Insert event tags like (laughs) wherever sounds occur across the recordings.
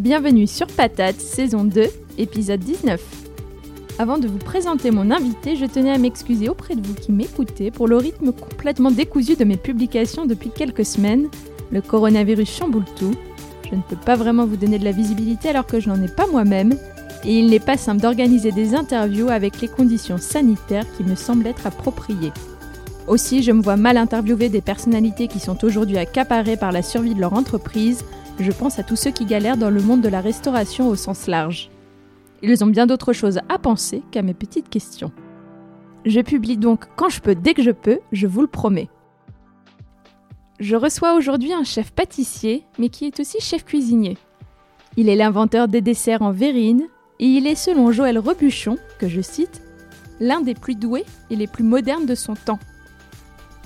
Bienvenue sur Patate, saison 2, épisode 19. Avant de vous présenter mon invité, je tenais à m'excuser auprès de vous qui m'écoutez pour le rythme complètement décousu de mes publications depuis quelques semaines. Le coronavirus chamboule tout. Je ne peux pas vraiment vous donner de la visibilité alors que je n'en ai pas moi-même. Et il n'est pas simple d'organiser des interviews avec les conditions sanitaires qui me semblent être appropriées. Aussi, je me vois mal interviewer des personnalités qui sont aujourd'hui accaparées par la survie de leur entreprise. Je pense à tous ceux qui galèrent dans le monde de la restauration au sens large. Ils ont bien d'autres choses à penser qu'à mes petites questions. Je publie donc quand je peux, dès que je peux, je vous le promets. Je reçois aujourd'hui un chef pâtissier, mais qui est aussi chef cuisinier. Il est l'inventeur des desserts en verrine, et il est, selon Joël Rebuchon, que je cite, l'un des plus doués et les plus modernes de son temps.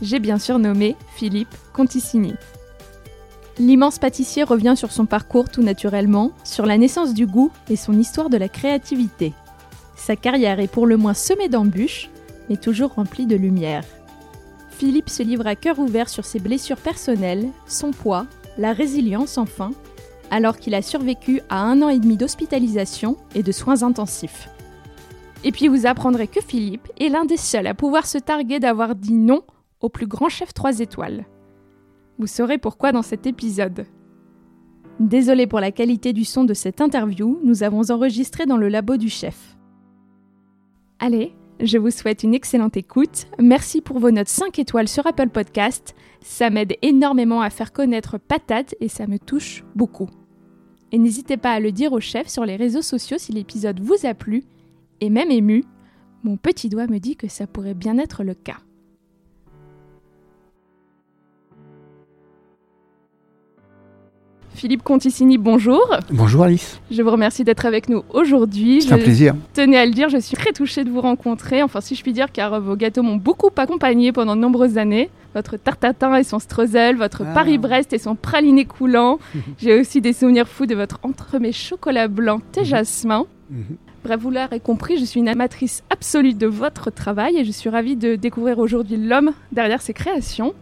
J'ai bien sûr nommé Philippe Conticini. L'immense pâtissier revient sur son parcours tout naturellement, sur la naissance du goût et son histoire de la créativité. Sa carrière est pour le moins semée d'embûches, mais toujours remplie de lumière. Philippe se livre à cœur ouvert sur ses blessures personnelles, son poids, la résilience enfin, alors qu'il a survécu à un an et demi d'hospitalisation et de soins intensifs. Et puis vous apprendrez que Philippe est l'un des seuls à pouvoir se targuer d'avoir dit non au plus grand chef 3 étoiles. Vous saurez pourquoi dans cet épisode. Désolé pour la qualité du son de cette interview, nous avons enregistré dans le labo du chef. Allez, je vous souhaite une excellente écoute. Merci pour vos notes 5 étoiles sur Apple Podcast. Ça m'aide énormément à faire connaître Patate et ça me touche beaucoup. Et n'hésitez pas à le dire au chef sur les réseaux sociaux si l'épisode vous a plu et même ému. Mon petit doigt me dit que ça pourrait bien être le cas. Philippe Conticini, bonjour. Bonjour Alice. Je vous remercie d'être avec nous aujourd'hui. C'est un plaisir. Tenez à le dire, je suis très touchée de vous rencontrer, enfin si je puis dire, car vos gâteaux m'ont beaucoup accompagné pendant de nombreuses années. Votre tartatin et son streusel, votre Ah. Paris-Brest et son praliné coulant. (laughs) J'ai aussi des souvenirs fous de votre entremets chocolat blanc thé jasmin. Mhm. Bref, vous l'aurez compris, je suis une amatrice absolue de votre travail et je suis ravie de découvrir aujourd'hui l'homme derrière ses créations.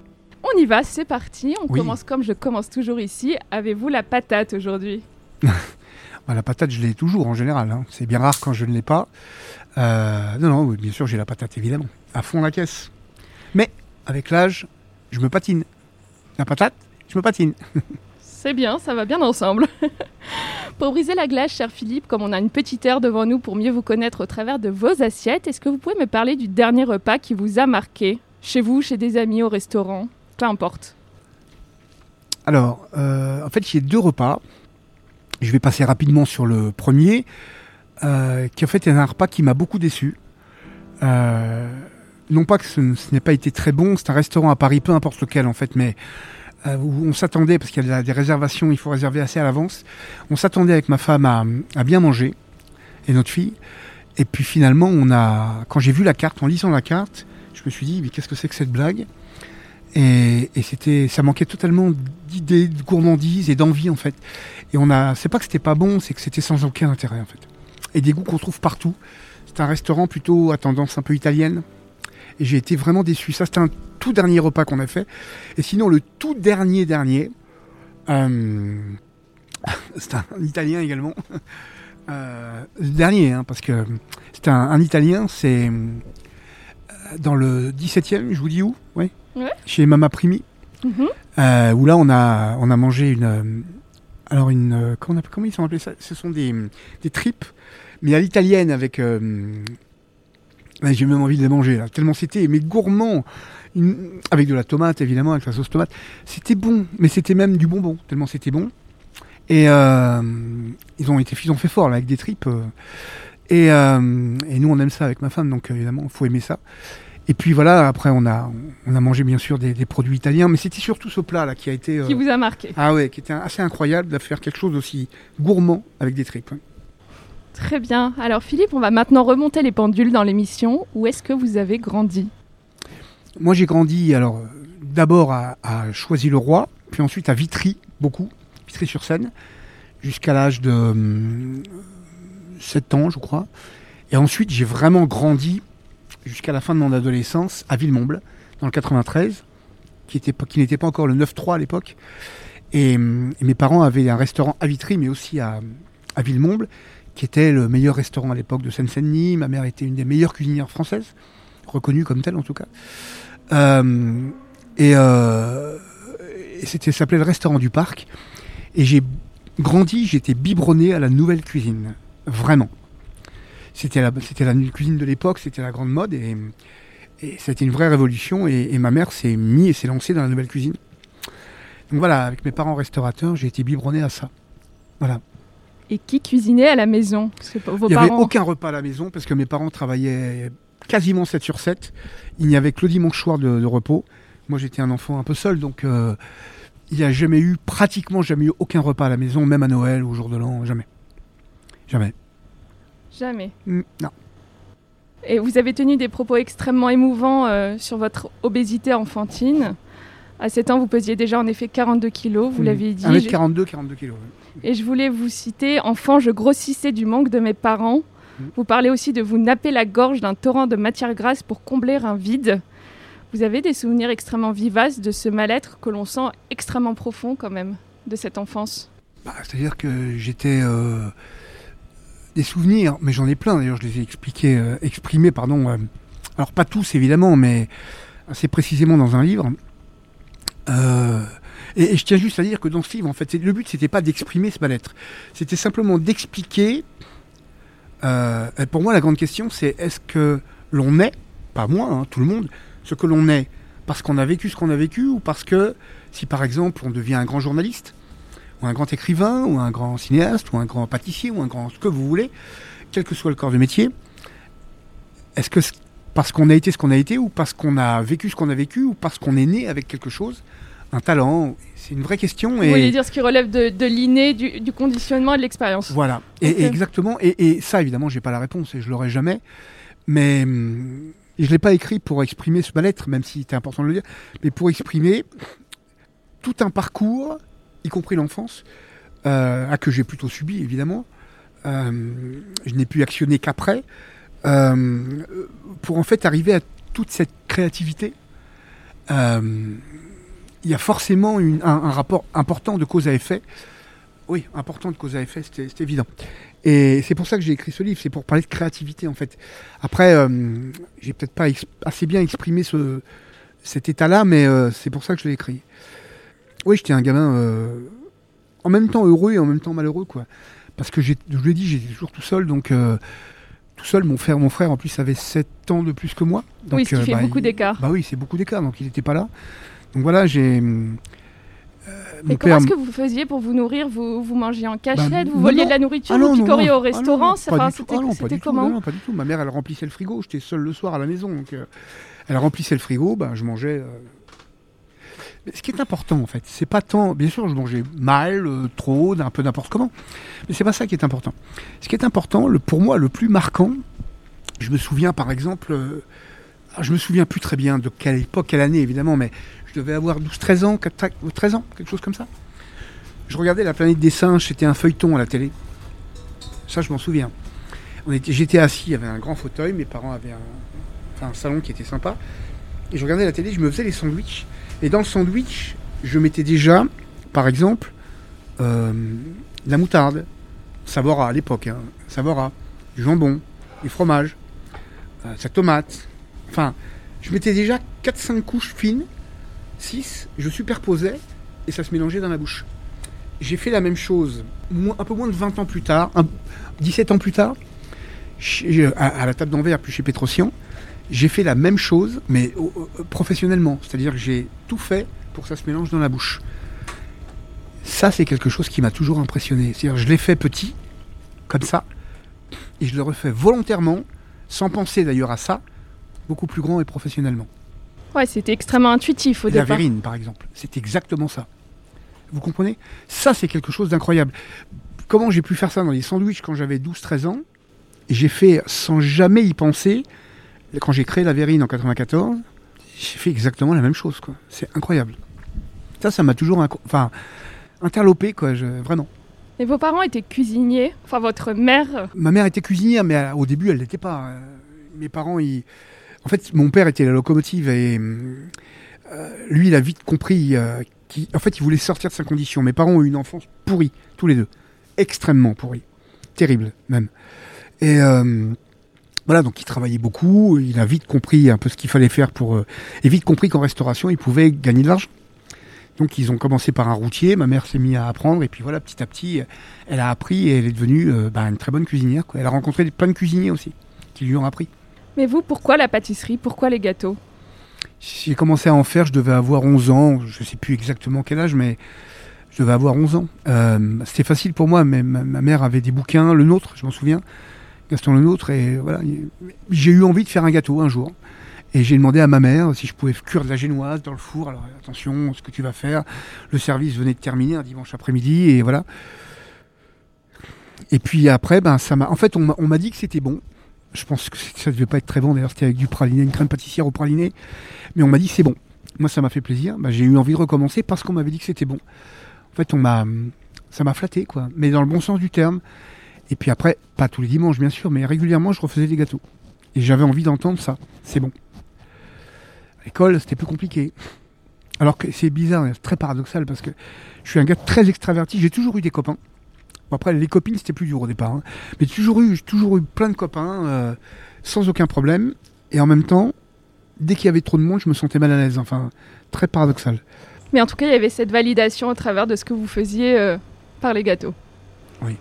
On y va, c'est parti. On Oui. commence comme je commence toujours ici. Avez-vous la patate aujourd'hui (laughs) Bah, la patate, je l'ai toujours en général. hein. C'est bien rare quand je ne l'ai pas. Euh, non, non, bien sûr, j'ai la patate, évidemment. À fond la caisse. Mais, avec l'âge, je me patine. La patate, je me patine. (laughs) C'est bien, ça va bien ensemble. (laughs) pour briser la glace, cher Philippe, comme on a une petite heure devant nous pour mieux vous connaître au travers de vos assiettes, est-ce que vous pouvez me parler du dernier repas qui vous a marqué? Chez vous, chez des amis, au restaurant? Peu importe. Alors, euh, en fait, j'ai deux repas. Je vais passer rapidement sur le premier, euh, qui en fait est un repas qui m'a beaucoup déçu. Euh, non pas que ce, n'ait pas été très bon, c'est un restaurant à Paris, peu importe lequel en fait, mais où on s'attendait, parce qu'il y a des réservations, il faut réserver assez à l'avance, on s'attendait avec ma femme à, à bien manger, et notre fille. Et puis finalement, on a, quand j'ai vu la carte, en lisant la carte, je me suis dit, mais qu'est-ce que c'est que cette blague? Et, c'était, ça manquait totalement d'idées, de gourmandise et d'envie en fait. Et on a, c'est pas que c'était pas bon, c'est que c'était sans aucun intérêt en fait. Et des goûts qu'on trouve partout. C'est un restaurant plutôt à tendance un peu italienne. Et j'ai été vraiment déçu. Ça, c'était un tout dernier repas qu'on a fait. Et sinon, le tout dernier dernier, euh, (laughs) c'est un, italien également. (laughs) Euh, dernier, hein, parce que c'est un, un italien, c'est euh, dans le 17e, je vous dis où? Ouais. Ouais. Chez Mama Primi. Mhm. Euh, où là on a on a mangé une euh, alors une, euh, comment, on appelle- comment ils sont appelés ça? Ce sont des, des tripes, mais à l'italienne avec. J'ai même envie de les manger là, tellement c'était mais gourmand, Une- avec de la tomate évidemment, avec la sauce tomate. C'était bon, mais c'était même du bonbon, tellement c'était bon. Et euh, ils ont été, ils ont fait fort là avec des tripes. euh, et, euh, et nous on aime ça avec ma femme, donc évidemment il faut aimer ça. Et puis voilà, après on a, on a mangé bien sûr des, des produits italiens, mais c'était surtout ce plat là qui a été. euh, Qui vous a marqué ah ouais, qui était assez incroyable de faire quelque chose aussi gourmand avec des tripes. Très bien. Alors Philippe, on va maintenant remonter les pendules dans l'émission. Où est-ce que vous avez grandi? Moi j'ai grandi alors d'abord à, à Choisy-le-Roi, puis ensuite à Vitry, beaucoup, Vitry-sur-Seine, jusqu'à l'âge de hum, 7 ans je crois. Et ensuite j'ai vraiment grandi jusqu'à la fin de mon adolescence à Villemomble, dans le 93, qui n'était pas encore le 9-3 à l'époque. Et, mes parents avaient un restaurant à Vitry, mais aussi à, à Villemomble, qui était le meilleur restaurant à l'époque de Seine-Saint-Denis. Ma mère était une des meilleures cuisinières françaises, reconnue comme telle en tout cas. Euh, et euh, ça s'appelait le restaurant du parc. Et j'ai grandi, j'étais biberonné à la nouvelle cuisine, vraiment. C'était la, c'était la cuisine de l'époque, c'était la grande mode et, et c'était une vraie révolution. Et, et ma mère s'est mise et s'est lancée dans la nouvelle cuisine. Donc voilà, avec mes parents restaurateurs, j'ai été biberonné à ça. Voilà. Et qui cuisinait à la maison? Vos Il n'y avait parents. aucun repas à la maison parce que mes parents travaillaient quasiment 7 sur 7. Il n'y avait que le dimanche soir de, de repos. Moi, j'étais un enfant un peu seul, donc euh, il n'y a jamais eu, pratiquement jamais eu aucun repas à la maison, même à Noël ou au jour de l'an, jamais. Jamais. Jamais. Mm, non. Et vous avez tenu des propos extrêmement émouvants euh, sur votre obésité enfantine. À 7 ans, vous pesiez déjà en effet 42 kilos, vous Mm. l'avez dit. 1m42, 42 kilos. ouais. Et je voulais vous citer Enfant, je grossissais du manque de mes parents. Mm. Vous parlez aussi de vous napper la gorge d'un torrent de matière grasse pour combler un vide. Vous avez des souvenirs extrêmement vivaces de ce mal-être que l'on sent extrêmement profond quand même de cette enfance? Bah, C'est-à-dire que j'étais euh, des souvenirs, mais j'en ai plein d'ailleurs, je les ai expliqués, euh, exprimés, pardon. euh, alors pas tous évidemment, mais assez précisément dans un livre. Euh, et, je tiens juste à dire que dans ce livre, en fait, le but c'était pas d'exprimer ce mal-être, c'était simplement d'expliquer. pour moi, la grande question, c'est est-ce que l'on est, pas moi, hein, tout le monde, ce que l'on est parce qu'on a vécu ce qu'on a vécu ou parce que si par exemple on devient un grand journaliste ou un grand écrivain, ou un grand cinéaste, ou un grand pâtissier, ou un grand ce que vous voulez, quel que soit le corps de métier, est-ce que parce qu'on a été ce qu'on a été, ou parce qu'on a vécu ce qu'on a vécu, ou parce qu'on est né avec quelque chose, un talent C'est une vraie question. Vous voulez dire ce qui relève de, de l'inné, du, du conditionnement et de l'expérience. voilà. Et, exactement. Et, et ça, évidemment, j'ai pas la réponse, et je l'aurai jamais. Mais hum, et je l'ai pas écrit pour exprimer ce mal-être, même si c'était important de le dire, mais pour exprimer tout un parcours, y compris l'enfance, euh, que j'ai plutôt subi, évidemment. Euh, je n'ai pu actionner qu'après, euh, pour en fait arriver à toute cette créativité. Il y a forcément un, rapport important de cause à effet. Oui, important de cause à effet, c'est évident. Et c'est pour ça que j'ai écrit ce livre, c'est pour parler de créativité en fait. Après, j'ai peut-être pas assez bien exprimé ce, cet état-là, mais c'est pour ça que je l'ai écrit. Oui, j'étais un gamin euh, en même temps heureux et en même temps malheureux, quoi. Parce que j'ai- je vous l'ai dit, j'étais toujours tout seul, donc euh, tout seul. Mon frère, mon frère en plus avait 7 ans de plus que moi. Donc, oui, ce qui euh, fait bah, beaucoup il- d'écart. Bah oui, c'est beaucoup d'écart, donc il n'était pas là. Donc voilà, j'ai. Et comment est-ce que vous faisiez pour vous nourrir? Vous, vous mangiez en cachette? Bah, Vous non, voliez de la nourriture Ah Vous picoriez au restaurant? Ah c'était comment? Non, non, pas du tout. Ma mère, elle remplissait le frigo. J'étais seul le soir à la maison. Donc, euh, elle remplissait le frigo. Bah, je mangeais. euh. Ce qui est important, en fait, c'est pas tant. Bien sûr, je mangeais mal, euh, trop, un peu n'importe comment. Mais c'est pas ça qui est important. Ce qui est important, pour moi, le plus marquant, je me souviens, par exemple. euh, je me souviens plus très bien de quelle époque, quelle année, évidemment, mais je devais avoir 12, 13 ans, 4 13 ans, quelque chose comme ça. Je regardais La planète des singes, c'était un feuilleton à la télé. Ça, je m'en souviens. J'étais assis, il y avait un grand fauteuil, mes parents avaient un, un salon qui était sympa. Et je regardais la télé, je me faisais les sandwichs. Et dans le sandwich, je mettais déjà, par exemple, euh, la moutarde, Savora à l'époque, hein, du jambon, du fromage, euh, sa tomate. Enfin, je mettais déjà 4-5 couches fines, 6, je superposais et ça se mélangeait dans la bouche. j'ai fait la même chose un peu moins de 20 ans plus tard, 17 ans plus tard, à, la table d'Anvers, puis chez Petrosian. J'ai fait la même chose, mais professionnellement. C'est-à-dire que j'ai tout fait pour que ça se mélange dans la bouche. Ça, c'est quelque chose qui m'a toujours impressionné. C'est-à-dire je l'ai fait petit, comme ça, et je le refais volontairement, sans penser d'ailleurs à ça, beaucoup plus grand et professionnellement. Ouais, c'était extrêmement intuitif au la départ. La verrine, par exemple, c'est exactement ça. Vous comprenez? Ça, c'est quelque chose d'incroyable. Comment j'ai pu faire ça dans les sandwichs quand j'avais 12-13 ans? J'ai fait sans jamais y penser. Quand j'ai créé la verrine en 94, j'ai fait exactement la même chose. Quoi. C'est incroyable. Ça, ça m'a toujours enfin, interlopé, quoi, vraiment. Et vos parents étaient cuisiniers? Enfin, votre mère Ma mère était cuisinière, mais au début, elle n'était pas. Euh, mes parents, ils... en fait, mon père était la locomotive et euh, lui, il a vite compris euh, en fait, il voulait sortir de sa condition. Mes parents ont eu une enfance pourrie, tous les deux. Extrêmement pourrie. Terrible, même. Et euh, voilà, donc il travaillait beaucoup. Il a vite compris un peu ce qu'il fallait faire pour. Euh, et vite compris qu'en restauration, il pouvait gagner de l'argent. Donc ils ont commencé par un routier, ma mère s'est mise à apprendre, et puis voilà, petit à petit, elle a appris et elle est devenue euh, bah, une très bonne cuisinière. Elle a rencontré plein de cuisiniers aussi, qui lui ont appris. Mais vous, pourquoi la pâtisserie? Pourquoi les gâteaux? J'ai commencé à en faire, je devais avoir 11 ans, je ne sais plus exactement quel âge, mais je devais avoir 11 ans. Euh, c'était facile pour moi, mais ma, mère avait des bouquins, le nôtre, je m'en souviens, Gaston le nôtre, et voilà. J'ai eu envie de faire un gâteau un jour. Et j'ai demandé à ma mère si je pouvais cuire de la génoise dans le four. Alors attention, ce que tu vas faire. Le service venait de terminer un dimanche après-midi, et voilà. Et puis après, ben ça m'a. En fait, on m'a dit que c'était bon. Je pense que ça ne devait pas être très bon. D'ailleurs, c'était avec du praliné, une crème pâtissière au praliné. Mais on m'a dit c'est bon. Moi, ça m'a fait plaisir. Bah, j'ai eu envie de recommencer parce qu'on m'avait dit que c'était bon. En fait, on m'a, ça m'a flatté, quoi. Mais dans le bon sens du terme. Et puis après, pas tous les dimanches, bien sûr, mais régulièrement, je refaisais des gâteaux. Et j'avais envie d'entendre ça. C'est bon. À l'école, c'était plus compliqué. Alors que c'est bizarre, c'est très paradoxal parce que je suis un gars très extraverti. J'ai toujours eu des copains après, les copines, c'était plus dur au départ. Hein. Mais j'ai toujours eu, toujours eu plein de copains, euh, sans aucun problème. Et en même temps, dès qu'il y avait trop de monde, je me sentais mal à l'aise. Enfin, très paradoxal. Mais en tout cas, il y avait cette validation à travers de ce que vous faisiez euh, par les gâteaux. Oui.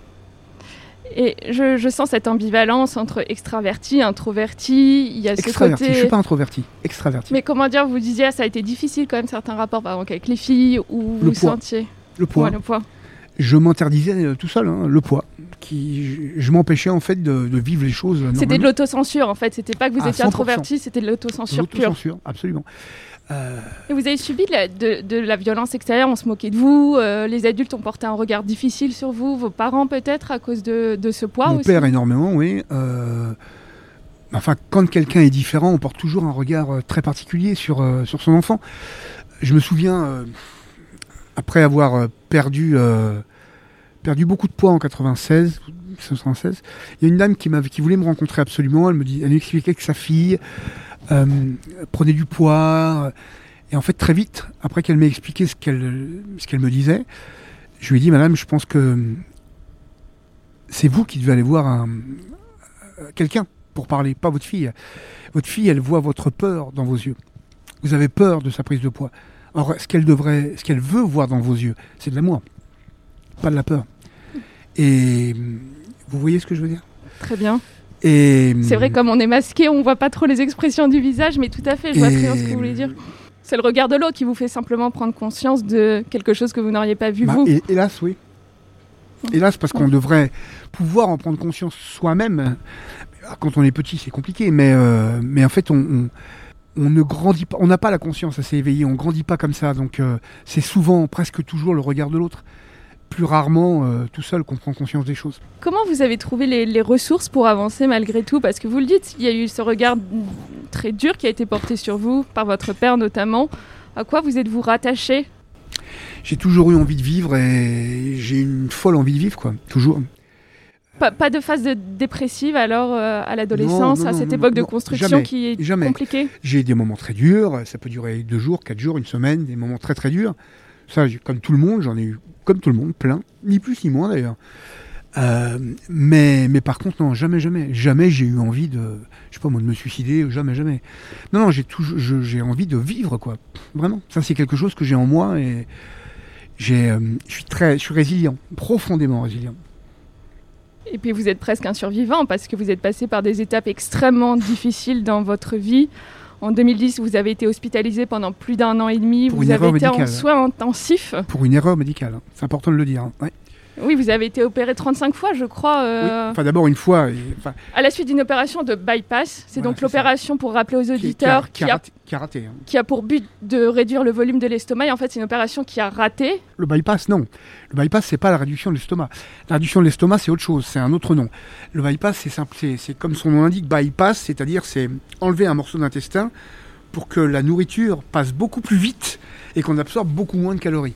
Et je, sens cette ambivalence entre extraverti, introverti. Il y a extraverti. Ce côté... Je suis pas introverti, extraverti. Mais comment dire, vous disiez, ça a été difficile quand même certains rapports, par exemple avec les filles, où vous sentiez le poids. le poids je m'interdisais euh, tout seul, hein, le poids. Qui, je m'empêchais en fait de, vivre les choses. C'était de l'autocensure en fait, c'était pas que vous étiez introverti, c'était de l'autocensure pure. L'autocensure, absolument. Euh, Et vous avez subi de la, violence extérieure, on se moquait de vous, euh, les adultes ont porté un regard difficile sur vous, vos parents peut-être à cause de, ce poids Mon père énormément, oui. Enfin, quand quelqu'un est différent, on porte toujours un regard très particulier sur, sur son enfant. Je me souviens, après avoir perdu perdu beaucoup de poids en 96, 76. Il y a une dame qui, qui voulait me rencontrer absolument. Elle me dit, elle m'expliquait que sa fille euh, prenait du poids. Et en fait, très vite, après qu'elle m'ait expliqué ce qu'elle ce qu'elle me disait, je lui ai dit, Madame, je pense que c'est vous qui devez aller voir un, quelqu'un pour parler, pas votre fille. Votre fille, elle voit votre peur dans vos yeux. Vous avez peur de sa prise de poids. Or, ce qu'elle devrait, ce qu'elle veut voir dans vos yeux, c'est de l'amour pas de la peur. Et vous voyez ce que je veux dire? Très bien. Et c'est vrai, comme on est masqué, on voit pas trop les expressions du visage, mais tout à fait, je vois très bien ce que vous voulez dire. C'est le regard de l'autre qui vous fait simplement prendre conscience de quelque chose que vous n'auriez pas vu bah, vous. hélas, oui. Hélas, parce qu'on devrait pouvoir en prendre conscience soi-même. Quand on est petit, c'est compliqué, mais, euh, mais en fait, on, on, ne grandit pas, on n'a pas la conscience assez éveillée, on grandit pas comme ça. Donc, euh, c'est souvent, presque toujours, le regard de l'autre plus rarement euh, tout seul qu'on prend conscience des choses. Comment vous avez trouvé les, ressources pour avancer malgré tout? Parce que vous le dites, il y a eu ce regard très dur qui a été porté sur vous, par votre père notamment. À quoi vous êtes-vous rattaché? J'ai toujours eu envie de vivre et j'ai une folle envie de vivre, quoi, toujours. Pas, de phase de dépressive alors euh, à l'adolescence, à cette époque de construction qui est jamais. compliquée? J'ai des moments très durs, ça peut durer deux jours, quatre jours, une semaine, des moments très très durs. Ça, comme tout le monde, j'en ai eu comme tout le monde, plein, ni plus ni moins d'ailleurs. Euh, mais, mais par contre, non, jamais, jamais, jamais j'ai eu envie de, je sais pas moi, de me suicider, jamais, jamais. Non, non, j'ai toujours, j'ai envie de vivre, quoi. Vraiment. Ça, c'est quelque chose que j'ai en moi et j'ai, euh, je suis très, je suis résilient, profondément résilient. Et puis vous êtes presque un survivant parce que vous êtes passé par des étapes extrêmement difficiles dans votre vie. En 2010, vous avez été hospitalisé pendant plus d'un an et demi. Pour vous avez été en soins intensifs. Pour une erreur médicale, c'est important de le dire. hein. Ouais. Oui, vous avez été opéré 35 fois, je crois, Oui. euh, Enfin, d'abord une fois, et- enfin, à la suite d'une opération de bypass. C'est Voilà, donc l'opération pour rappeler aux auditeurs qui a qui a, raté. qui a raté, hein. qui a pour but de réduire le volume de l'estomac. Et en fait, c'est une opération qui a raté. Le bypass, non. Le bypass, c'est pas la réduction de l'estomac. La réduction de l'estomac, c'est autre chose, c'est un autre nom. Le bypass, c'est simple, c'est, c'est comme son nom l'indique, bypass, c'est-à-dire c'est enlever un morceau d'intestin pour que la nourriture passe beaucoup plus vite et qu'on absorbe beaucoup moins de calories.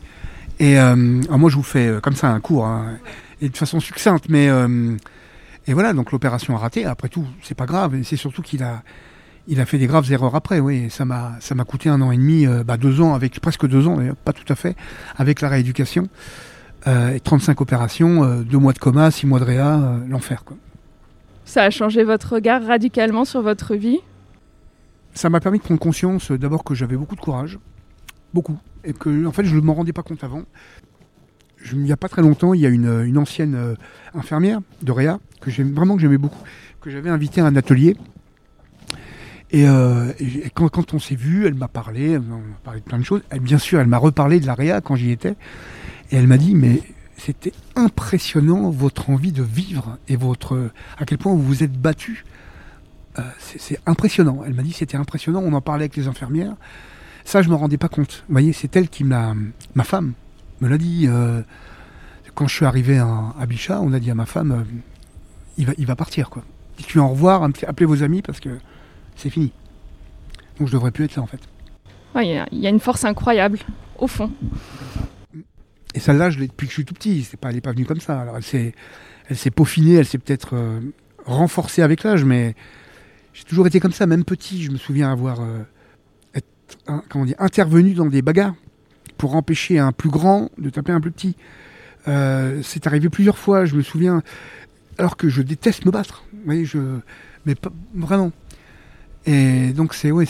Et euh, alors moi, je vous fais euh, comme ça un cours, hein, et de façon succincte, mais euh, et voilà, donc l'opération a raté. Après tout, c'est pas grave, c'est surtout qu'il a il a fait des graves erreurs après, oui. Ça m'a, ça m'a coûté un an et demi, euh, bah, deux ans, avec presque deux ans, pas tout à fait, avec la rééducation. Euh, et 35 opérations, euh, deux mois de coma, six mois de réa, l'enfer. Quoi. Ça a changé votre regard radicalement sur votre vie? Ça m'a permis de prendre conscience d'abord que j'avais beaucoup de courage, beaucoup, et que en fait je ne m'en rendais pas compte avant. Il n'y a pas très longtemps, il y a une, ancienne euh, infirmière de réa que vraiment que j'aimais beaucoup, que j'avais invitée à un atelier. Et, euh, quand, on s'est vu, elle m'a parlé, elle m'a parlé de plein de choses. Bien sûr, elle m'a reparlé de la réa quand j'y étais. Et elle m'a dit, mais c'était impressionnant votre envie de vivre et votre à quel point vous vous êtes battu. Euh, c'est impressionnant. Elle m'a dit c'était impressionnant. On en parlait avec les infirmières. Ça, je me rendais pas compte. Vous voyez, c'est elle qui m'a, ma femme, me l'a dit. euh, quand je suis arrivé à, à Bichat, on a dit à ma femme, euh, il va, il va partir quoi. Dites-lui au revoir, appelez vos amis parce que c'est fini. Donc je devrais plus être là en fait. Ouais, Il y, a- il y a une force incroyable, au fond. Et celle-là, je l'ai depuis que je suis tout petit. C'est pas, elle n'est pas venue comme ça. Alors elle s'est, elle s'est peaufinée, elle s'est peut-être euh, renforcée avec l'âge, mais j'ai toujours été comme ça, même petit. Je me souviens avoir euh, intervenu dans des bagarres pour empêcher un plus grand de taper un plus petit. Euh, c'est arrivé plusieurs fois. Je me souviens, alors que je déteste me battre. Vous voyez, je, mais vraiment. Et donc c'est ouais,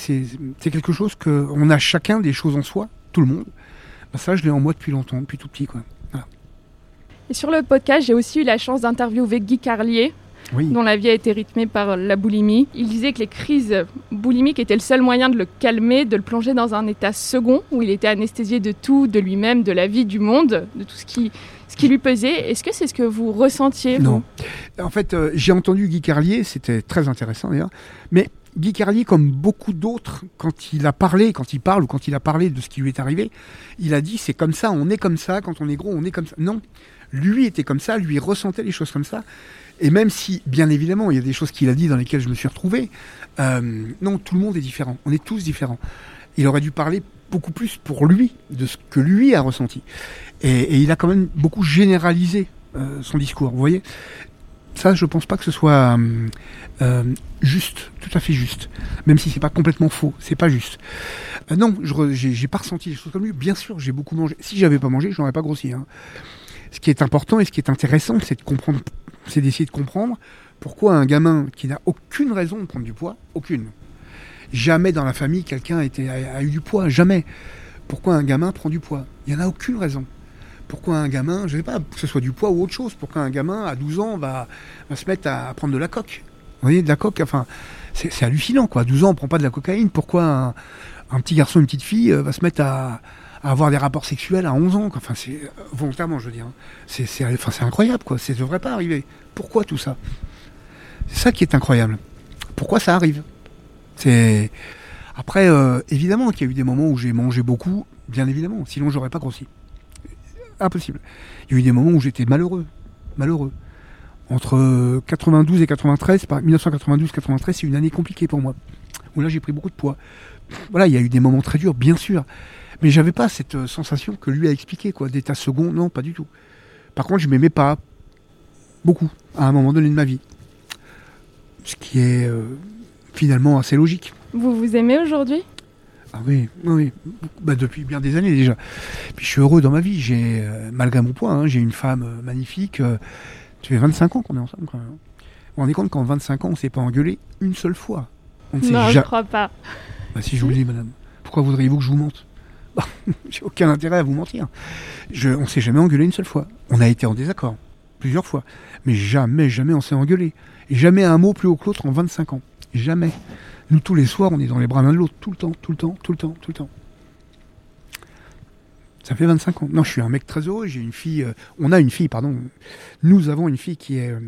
quelque chose que on a chacun des choses en soi, tout le monde. Bah, ça, je l'ai en moi depuis longtemps, depuis tout petit, quoi. Et sur le podcast, j'ai aussi eu la chance d'interviewer Guy Carlier, Oui. dont la vie a été rythmée par la boulimie. Il disait que les crises boulimiques étaient le seul moyen de le calmer, de le plonger dans un état second, où il était anesthésié de tout, de lui-même, de la vie, du monde, de tout ce qui, ce qui lui pesait. Est-ce que c'est ce que vous ressentiez Non. En fait, euh, j'ai entendu Guy Carlier, c'était très intéressant d'ailleurs. Mais Guy Carlier, comme beaucoup d'autres, quand il a parlé, quand il parle ou quand il a parlé de ce qui lui est arrivé, il a dit c'est comme ça, on est comme ça, quand on est gros, on est comme ça. Non, lui était comme ça, lui ressentait les choses comme ça. Et même si, bien évidemment, il y a des choses qu'il a dit dans lesquelles je me suis retrouvé, euh, non, tout le monde est différent. On est tous différents. Il aurait dû parler beaucoup plus pour lui de ce que lui a ressenti. Et, il a quand même beaucoup généralisé euh, son discours. Vous voyez, ça, je pense pas que ce soit euh, juste, tout à fait juste. Même si c'est pas complètement faux, c'est pas juste. Euh, non, j'ai pas ressenti les choses comme lui. Bien sûr, j'ai beaucoup mangé. Si j'avais pas mangé, je n'aurais pas grossi. hein. Ce qui est important et ce qui est intéressant, c'est de comprendre, c'est d'essayer de comprendre pourquoi un gamin qui n'a aucune raison de prendre du poids, aucune. Jamais dans la famille quelqu'un a, eu du poids, jamais. Pourquoi un gamin prend du poids? Il n'y en a aucune raison. Pourquoi un gamin, je sais pas, que ce soit du poids ou autre chose, pourquoi un gamin à 12 ans va, se mettre à prendre de la coque? Vous voyez, de la coque, enfin, c'est hallucinant quoi. À 12 ans, on prend pas de la cocaïne. Pourquoi un, petit garçon, une petite fille euh, va se mettre à avoir des rapports sexuels à 11 ans. Enfin, c'est euh, volontairement, je veux dire. hein. C'est enfin, c'est incroyable quoi. Ça devrait pas arriver. Pourquoi tout ça? C'est ça qui est incroyable. Pourquoi ça arrive? C'est après, euh, évidemment qu'il y a eu des moments où j'ai mangé beaucoup, bien évidemment. Sinon, j'aurais pas grossi. Impossible. Il y a eu des moments où j'étais malheureux, malheureux. Entre euh, 92 et 93, par 1992-93, c'est une année compliquée pour moi. Où là, j'ai pris beaucoup de poids. Voilà, il y a eu des moments très durs, bien sûr. Mais j'avais pas cette euh, sensation que lui a expliqué, quoi, d'état second. Non, pas du tout. Par contre, je m'aimais pas beaucoup à un moment donné de ma vie. Ce qui est euh, finalement assez logique. Vous vous aimez aujourd'hui? Ah oui, oui. Bah, depuis bien des années déjà. Puis je suis heureux dans ma vie. J'ai, euh, malgré mon poids, hein, j'ai une femme euh, magnifique. euh, ça fait 25 ans qu'on est ensemble quand même. Vous vous rendez compte qu'en 25 ans, on s'est pas engueulé une seule fois? On ne Non, je ja- crois pas. Bah, si je vous le dis, madame. Pourquoi voudriez-vous que je vous mente? (laughs) J'ai aucun intérêt à vous mentir. Je, on s'est jamais engueulé une seule fois. On a été en désaccord plusieurs fois, mais jamais, jamais on s'est engueulé. Et jamais un mot plus haut que l'autre en 25 ans. Jamais. Nous, tous les soirs, on est dans les bras l'un de l'autre, tout le temps, tout le temps, tout le temps, tout le temps. Ça fait 25 ans. Non, je suis un mec très heureux. J'ai une fille. euh, on a une fille, pardon. Nous avons une fille qui est. euh,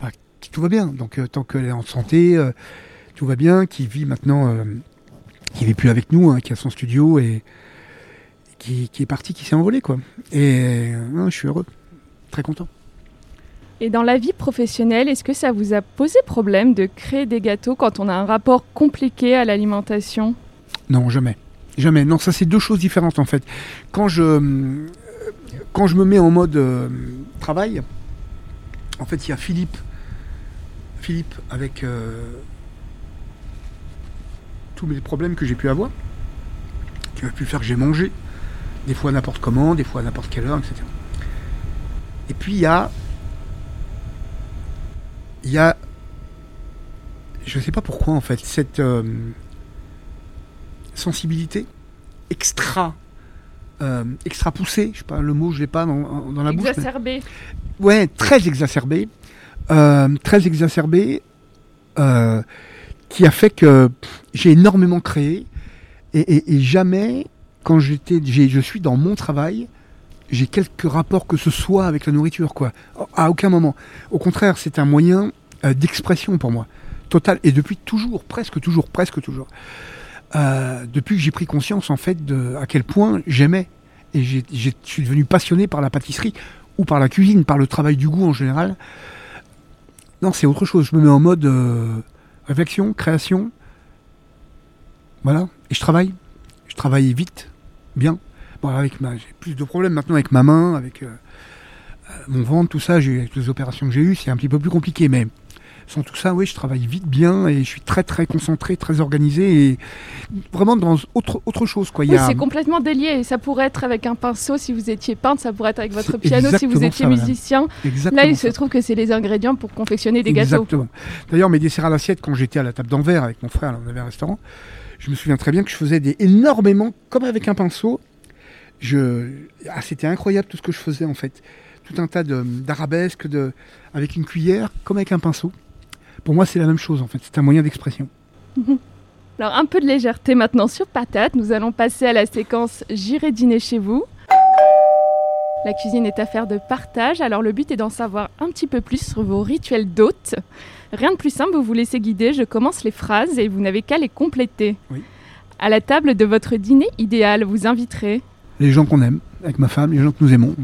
bah, qui tout va bien. Donc, euh, tant qu'elle est en santé, tout va bien. Qui vit maintenant. qui vit plus avec nous, hein, qui a son studio et. Qui, qui est parti, qui s'est envolé, quoi. Et non, je suis heureux. Très content. Et dans la vie professionnelle, est-ce que ça vous a posé problème de créer des gâteaux quand on a un rapport compliqué à l'alimentation? Non, jamais. Jamais. Non, ça c'est deux choses différentes en fait. Quand je, quand je me mets en mode euh, travail, en fait il y a Philippe. Philippe avec euh, tous les problèmes que j'ai pu avoir, qui a pu faire que j'ai mangé, des fois n'importe comment, des fois à n'importe quelle heure, etc. Et puis il y a, il y a, je sais pas pourquoi en fait, cette euh, sensibilité extra euh, extra poussée, je sais pas le mot, je l'ai pas dans, dans la bouche. mais- Exacerbé. ouais, très exacerbé, euh, très exacerbé, euh, qui a fait que j'ai énormément créé et, et- et jamais, quand j'étais, je suis dans mon travail, j'ai quelques rapports que ce soit avec la nourriture, quoi. À aucun moment. Au contraire, c'est un moyen euh, d'expression pour moi, total. Et depuis toujours, presque toujours, presque toujours. Euh, depuis que j'ai pris conscience, en fait, de à quel point j'aimais et je suis devenu passionné par la pâtisserie ou par la cuisine, par le travail du goût en général. Non, c'est autre chose. Je me mets en mode euh, réflexion, création. Voilà. Et je travaille. Je travaille vite, bien. Bon, avec ma, j'ai plus de problèmes maintenant avec ma main, avec euh, euh, mon ventre, tout ça. J'ai avec les opérations que j'ai eues, c'est un petit peu plus compliqué. Mais sans tout ça, oui, je travaille vite, bien, et je suis très, très concentré, très organisé, et vraiment dans autre, autre chose, quoi. Oui, a- c'est complètement délié. Ça pourrait être avec un pinceau si vous étiez peintre, ça pourrait être avec votre C'est piano si vous étiez ça, musicien. Là, il ça. se trouve que c'est les ingrédients pour confectionner des gâteaux. Exactement. D'ailleurs, mes desserts à l'assiette, quand j'étais à la table d'Anvers avec mon frère, là, on avait un restaurant, je me souviens très bien que je faisais des énormément, comme avec un pinceau. Ah, c'était incroyable tout ce que je faisais en fait. Tout un tas d'arabesques avec une cuillère, comme avec un pinceau. Pour moi, c'est la même chose en fait. C'est un moyen d'expression. (laughs) Alors, un peu de légèreté maintenant sur patate. Nous allons passer à la séquence J'irai dîner chez vous. La cuisine est affaire de partage, alors le but est d'en savoir un petit peu plus sur vos rituels d'hôtes. Rien de plus simple, vous vous laissez guider, je commence les phrases et vous n'avez qu'à les compléter. Oui. À la table de votre dîner idéal, vous inviterez Les gens qu'on aime, avec ma femme, les gens que nous aimons,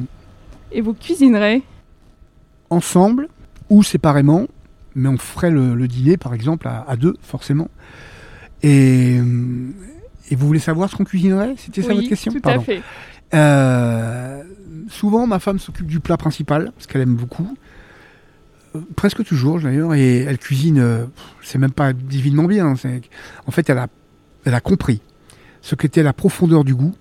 et vous cuisinerez. ensemble ou séparément, mais on ferait le, le dîner par exemple à, à deux, forcément. Et, euh, et vous voulez savoir ce qu'on cuisinerait? C'était ça votre question? tout Pardon. à fait. Euh, souvent, ma femme s'occupe du plat principal, parce qu'elle aime beaucoup. Euh, Presque toujours, d'ailleurs, et elle cuisine, euh, c'est même pas divinement bien. c'est- En fait, elle a, elle a compris ce qu'était la profondeur du goût.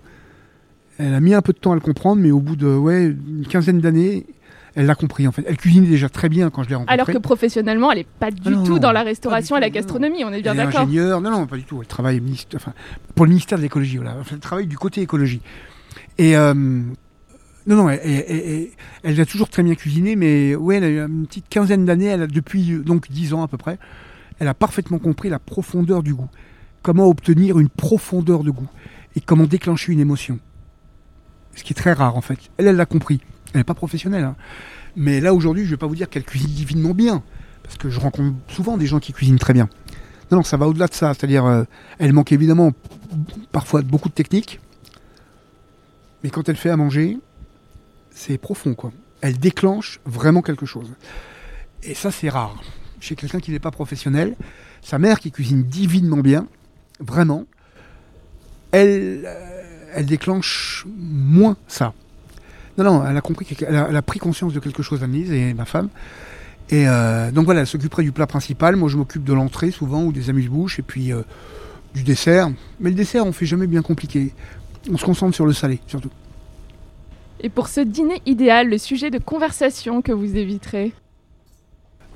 Elle a mis un peu de temps à le comprendre, mais au bout de ouais, une quinzaine d'années, elle l'a compris. En fait, elle cuisinait déjà très bien quand je l'ai rencontrée. Alors que professionnellement, elle n'est pas du Ah non, tout non, dans la restauration et la non, gastronomie, on est bien d'accord. ingénieure. Non, non, pas du tout. Elle travaille enfin, pour le ministère de l'écologie. Voilà. Elle travaille du côté écologie. Et euh, non, non, elle, a toujours très bien cuisiné, mais ouais, elle a eu une petite quinzaine d'années. Elle a depuis euh, donc 10 ans à peu près. Elle a parfaitement compris la profondeur du goût. Comment obtenir une profondeur de goût et comment déclencher une émotion. Ce qui est très rare en fait. Elle, elle l'a compris. Elle n'est pas professionnelle. hein. Mais là aujourd'hui, je vais pas vous dire qu'elle cuisine divinement bien, parce que je rencontre souvent des gens qui cuisinent très bien. Non, non, ça va au-delà de ça. C'est-à-dire, euh, elle manque évidemment parfois beaucoup de technique, mais quand elle fait à manger, c'est profond, quoi. Elle déclenche vraiment quelque chose. Et ça, c'est rare. Chez quelqu'un qui n'est pas professionnel, sa mère qui cuisine divinement bien, vraiment, elle, euh, elle déclenche moins ça. Non, non, elle a compris, elle a, elle a pris conscience de quelque chose, Annelise, et ma femme. Et euh, donc voilà, elle s'occuperait du plat principal. Moi, je m'occupe de l'entrée souvent, ou des amuse-bouches, et puis euh, du dessert. Mais le dessert, on fait jamais bien compliqué. On se concentre sur le salé, surtout. Et pour ce dîner idéal, le sujet de conversation que vous éviterez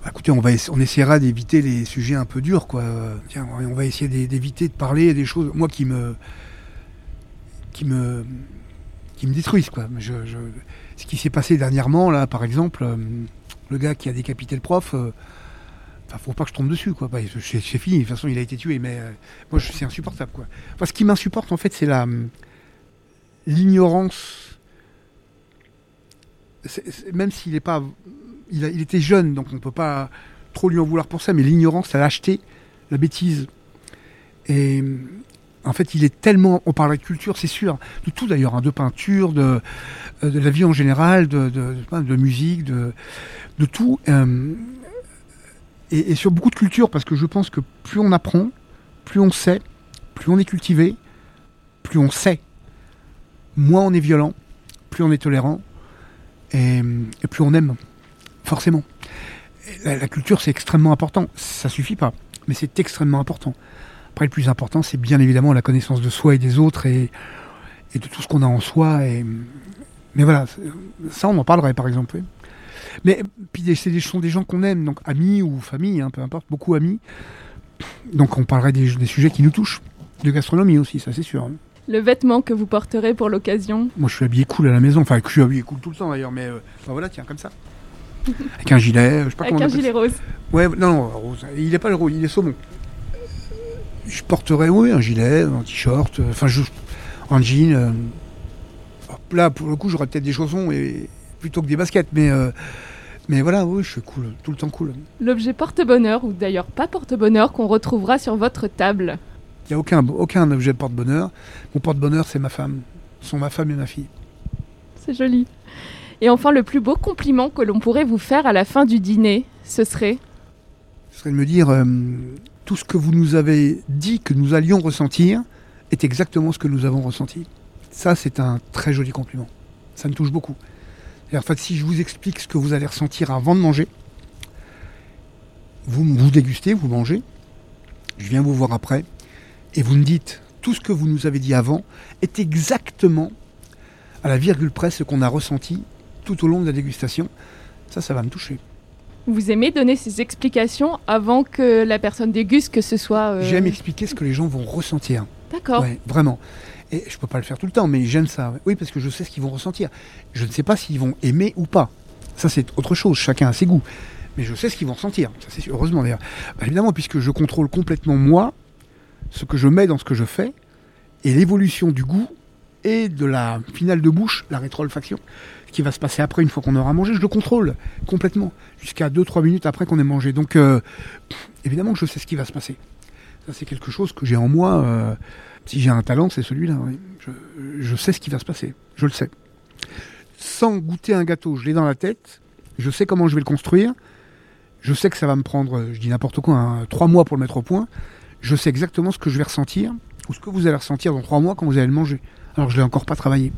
Bah, écoutez, on, va on essaiera d'éviter les sujets un peu durs, quoi. Tiens, on va essayer d'é- d'éviter de parler des choses, moi qui me qui me, qui me détruisent. Quoi. Je, je, ce qui s'est passé dernièrement, là, par exemple, euh, le gars qui a décapité le prof, euh, enfin, faut pas que je tombe dessus, quoi. Bah, c'est fini, de toute façon, il a été tué, mais euh, moi, c'est insupportable, quoi. Enfin, ce qui m'insupporte, en fait, c'est la l'ignorance. Même s'il est pas, il, était jeune, donc on peut pas trop lui en vouloir pour ça, mais l'ignorance, la lâcheté, la bêtise. Et en fait, il est tellement. On parle de culture, c'est sûr, de tout d'ailleurs, hein, de peinture, de, la vie en général, de, musique, de, tout. euh, et, et sur beaucoup de cultures, parce que je pense que plus on apprend, plus on sait, plus on est cultivé, plus on sait, moins on est violent, plus on est tolérant, et, plus on aime, forcément. La, culture, c'est extrêmement important. Ça suffit pas, mais c'est extrêmement important. Après, le plus important, c'est bien évidemment la connaissance de soi et des autres et, de tout ce qu'on a en soi. Mais voilà, ça, on en parlerait, par exemple. Mais puis, ce sont des gens qu'on aime, donc amis ou famille, hein, peu importe, beaucoup amis. Donc, on parlerait des, des sujets qui nous touchent. De gastronomie aussi, ça, c'est sûr. hein. Le vêtement que vous porterez pour l'occasion Moi, je suis habillé cool à la maison. Enfin, je suis habillé cool tout le temps d'ailleurs, mais euh, voilà, tiens, comme ça. Avec un gilet, je sais pas avec comment un gilet rose. Ouais, non, non, rose. Il est pas le rose, il est saumon. Je porterais, oui, un gilet, un t-shirt, euh, enfin, je, un jean. euh, là, pour le coup, j'aurais peut-être des chaussons et, plutôt que des baskets, mais, euh, mais voilà, oui, je suis cool, tout le temps cool. L'objet porte-bonheur, ou d'ailleurs pas porte-bonheur, qu'on retrouvera sur votre table. Il n'y a aucun, aucun objet de porte-bonheur. Mon porte-bonheur, c'est ma femme. Ce sont ma femme et ma fille. C'est joli. Et enfin, le plus beau compliment que l'on pourrait vous faire à la fin du dîner, ce serait? Ce serait de me dire, euh, tout ce que vous nous avez dit que nous allions ressentir est exactement ce que nous avons ressenti. Ça, c'est un très joli compliment. Ça me touche beaucoup. Et en fait, si je vous explique ce que vous allez ressentir avant de manger, vous vous dégustez, vous mangez, je viens vous voir après, et vous me dites, tout ce que vous nous avez dit avant est exactement à la virgule près ce qu'on a ressenti tout au long de la dégustation. Ça, ça va me toucher. Vous aimez donner ces explications avant que la personne déguste, que ce soit... euh, J'aime expliquer ce que les gens vont ressentir. D'accord. Ouais, vraiment. Et je peux pas le faire tout le temps, mais j'aime ça. Oui, parce que je sais ce qu'ils vont ressentir. Je ne sais pas s'ils vont aimer ou pas. Ça, c'est autre chose. Chacun a ses goûts. Mais je sais ce qu'ils vont ressentir. Ça, c'est heureusement d'ailleurs. Bah, évidemment, puisque je contrôle complètement moi, ce que je mets dans ce que je fais, et l'évolution du goût et de la finale de bouche, la rétro-olfaction, ce qui va se passer après une fois qu'on aura mangé, je le contrôle complètement, jusqu'à 2-3 minutes après qu'on ait mangé. Donc, euh, évidemment je sais ce qui va se passer. Ça, c'est quelque chose que j'ai en moi. euh, si j'ai un talent, c'est celui-là. oui. Je, sais ce qui va se passer. Je le sais. Sans goûter un gâteau, je l'ai dans la tête. Je sais comment je vais le construire. Je sais que ça va me prendre, je dis n'importe quoi, hein, trois mois pour le mettre au point. Je sais exactement ce que je vais ressentir ou ce que vous allez ressentir dans trois mois quand vous allez le manger. Alors je l'ai encore pas travaillé.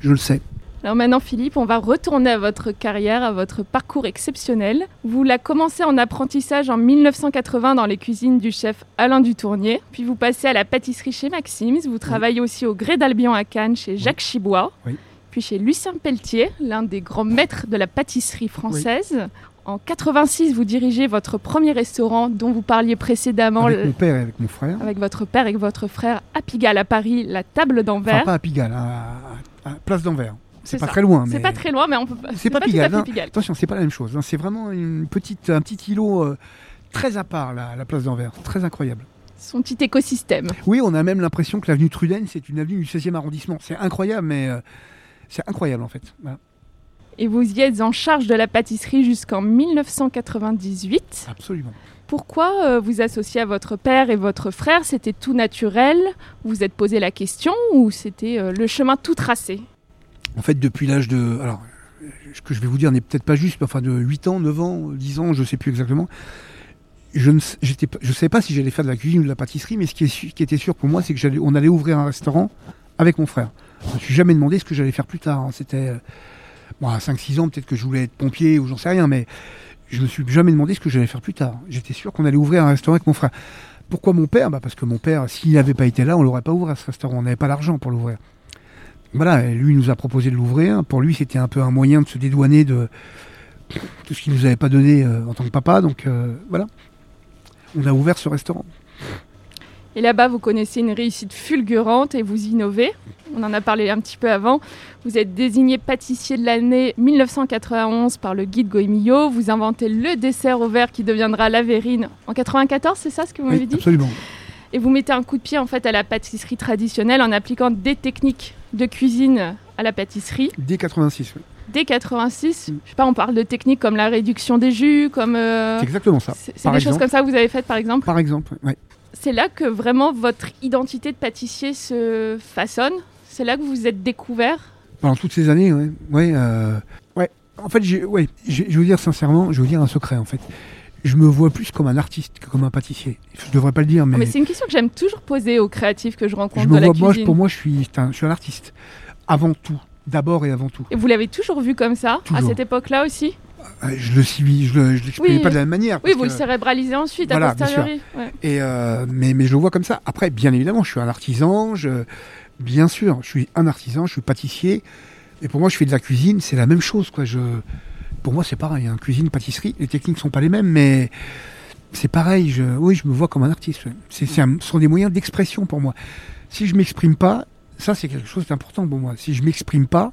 Je le sais. Alors maintenant, Philippe, on va retourner à votre carrière, à votre parcours exceptionnel. Vous l'avez commencé en apprentissage en 1980 dans les cuisines du chef Alain Dutournier. Puis vous passez à la pâtisserie chez Maxims. Vous travaillez aussi au Gré d'Albion à Cannes chez Jacques Chibois. Oui. Puis chez Lucien Pelletier, l'un des grands maîtres de la pâtisserie française. En 86, vous dirigez votre premier restaurant dont vous parliez précédemment Avec le- mon père et avec mon frère. avec votre père et votre frère à Pigalle à Paris, la table Enfin, d'Anvers. pas à Pigalle, à, Place d'Anvers. C'est pas ça. très loin. C'est mais- pas très loin, mais on peut pas. C'est pas tout à Pigalle, fait hein. Pigalle. Attention, c'est pas la même chose. hein. C'est vraiment une petite, un petit îlot euh, très à part, la, la place d'Anvers. Très incroyable. Son petit écosystème. Oui, on a même l'impression que l'avenue Truden, c'est une avenue du 16e arrondissement. C'est incroyable, mais euh, c'est incroyable en fait. Voilà. Et vous y êtes en charge de la pâtisserie jusqu'en 1998. Absolument. Pourquoi euh, vous associer à votre père et votre frère? C'était tout naturel? Vous vous êtes posé la question ou c'était euh, le chemin tout tracé? En fait, depuis l'âge de. Alors, euh, ce que je vais vous dire n'est peut-être pas juste, mais enfin de 8 ans, 9 ans, 10 ans, je ne sais plus exactement. Je ne je savais pas si j'allais faire de la cuisine ou de la pâtisserie, mais ce qui, est qui était sûr pour moi, c'est que j'allais, on allait ouvrir un restaurant avec mon frère. Je me suis jamais demandé ce que j'allais faire plus tard. hein. C'était. Euh, Bon, à 5-6 ans, peut-être que je voulais être pompier ou j'en sais rien, mais je me suis jamais demandé ce que j'allais faire plus tard. J'étais sûr qu'on allait ouvrir un restaurant avec mon frère. Pourquoi mon père? Bah Parce que mon père, s'il n'avait pas été là, on l'aurait pas ouvert ce restaurant. On n'avait pas l'argent pour l'ouvrir. Voilà, lui nous a proposé de l'ouvrir. Pour lui, c'était un peu un moyen de se dédouaner de tout ce qu'il nous avait pas donné euh, en tant que papa. Donc euh, voilà, on a ouvert ce restaurant. Et là-bas, vous connaissez une réussite fulgurante et vous innovez. On en a parlé un petit peu avant. Vous êtes désigné pâtissier de l'année 1991 par le guide Goemio. Vous inventez le dessert au verre qui deviendra la verrine en 94, c'est ça ce que vous m'avez Oui, dit absolument. Et vous mettez un coup de pied en fait à la pâtisserie traditionnelle en appliquant des techniques de cuisine à la pâtisserie. Dès 86, oui. Dès 86, Mm. je sais pas, on parle de techniques comme la réduction des jus, comme euh, C'est exactement ça. c'est des choses comme ça que vous avez faites par exemple? Par exemple, ouais. C'est là que vraiment votre identité de pâtissier se façonne. C'est là que vous vous êtes découvert. Pendant toutes ces années. Ouais, euh, ouais. En fait, ouais, je vais vous dire sincèrement, je vais vous dire un secret, en fait. Je me vois plus comme un artiste que comme un pâtissier. Je devrais pas le dire, mais, Mais c'est une question que j'aime toujours poser aux créatifs que je rencontre je de me la vois, moi, pour moi, je suis, un, je suis un artiste. Avant tout. D'abord et avant tout. Et vous l'avez toujours vu comme ça, à cette époque-là aussi? Je le suis, je le, l'exprimais Oui. pas de la même manière. Oui, vous le cérébralisez ensuite, Voilà, à posteriori. Ouais. Et euh, mais, mais je le vois comme ça. Après, bien évidemment, je suis un artisan. Je, bien sûr, je suis un artisan, je suis pâtissier. Et pour moi, je fais de la cuisine, c'est la même chose. Quoi. Je, pour moi, c'est pareil. Hein. Cuisine, pâtisserie, les techniques sont pas les mêmes, mais c'est pareil. Je, oui, je me vois comme un artiste. C'est, ce sont des moyens d'expression pour moi. Si je m'exprime pas, ça, c'est quelque chose d'important pour moi. Si je m'exprime pas,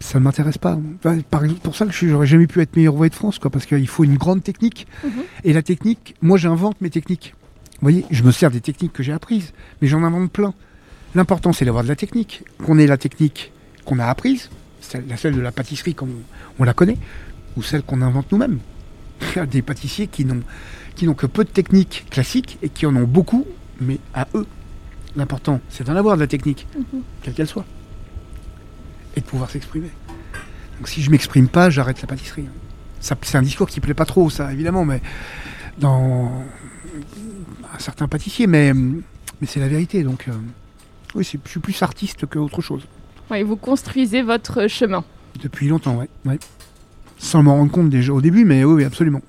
ça ne m'intéresse pas. Enfin, Par exemple, pour ça que je n'aurais jamais pu être meilleur ouvrier de France, quoi, parce qu'il faut une grande technique. Mhm. Et la technique, moi j'invente mes techniques. Vous voyez, je me sers des techniques que j'ai apprises, mais j'en invente plein. L'important c'est d'avoir de la technique. Qu'on ait la technique qu'on a apprise, celle, celle de la pâtisserie comme on, on la connaît, ou celle qu'on invente nous-mêmes. (laughs) Des pâtissiers qui n'ont, qui n'ont que peu de techniques classiques et qui en ont beaucoup, mais à eux. L'important c'est d'en avoir de la technique, Mhm. quelle qu'elle soit. Et de pouvoir s'exprimer. Donc si je m'exprime pas, j'arrête la pâtisserie. Ça, c'est un discours qui plaît pas trop, ça, évidemment, mais dans un certain pâtissier, mais, mais c'est la vérité. Donc, euh, oui, je suis plus artiste qu'autre chose. Ouais, vous construisez votre chemin. Depuis longtemps, ouais. Sans m'en rendre compte déjà au début, mais oui, oui, absolument.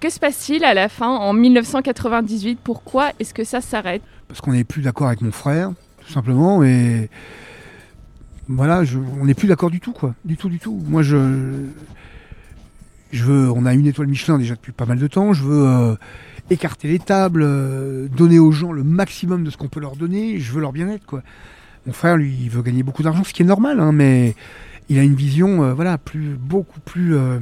Que se passe-t-il à la fin, en 1998 Pourquoi est-ce que ça s'arrête? Parce qu'on n'est plus d'accord avec mon frère, tout simplement, et voilà, je- on n'est plus d'accord du tout, quoi. Du tout, du tout. Moi, je, je veux, on a une étoile Michelin déjà depuis pas mal de temps. Je veux euh, écarter les tables, euh, donner aux gens le maximum de ce qu'on peut leur donner. Je veux leur bien-être, quoi. Mon frère, lui, il veut gagner beaucoup d'argent, ce qui est normal, hein, mais il a une vision, euh, voilà, plus, beaucoup plus. euh,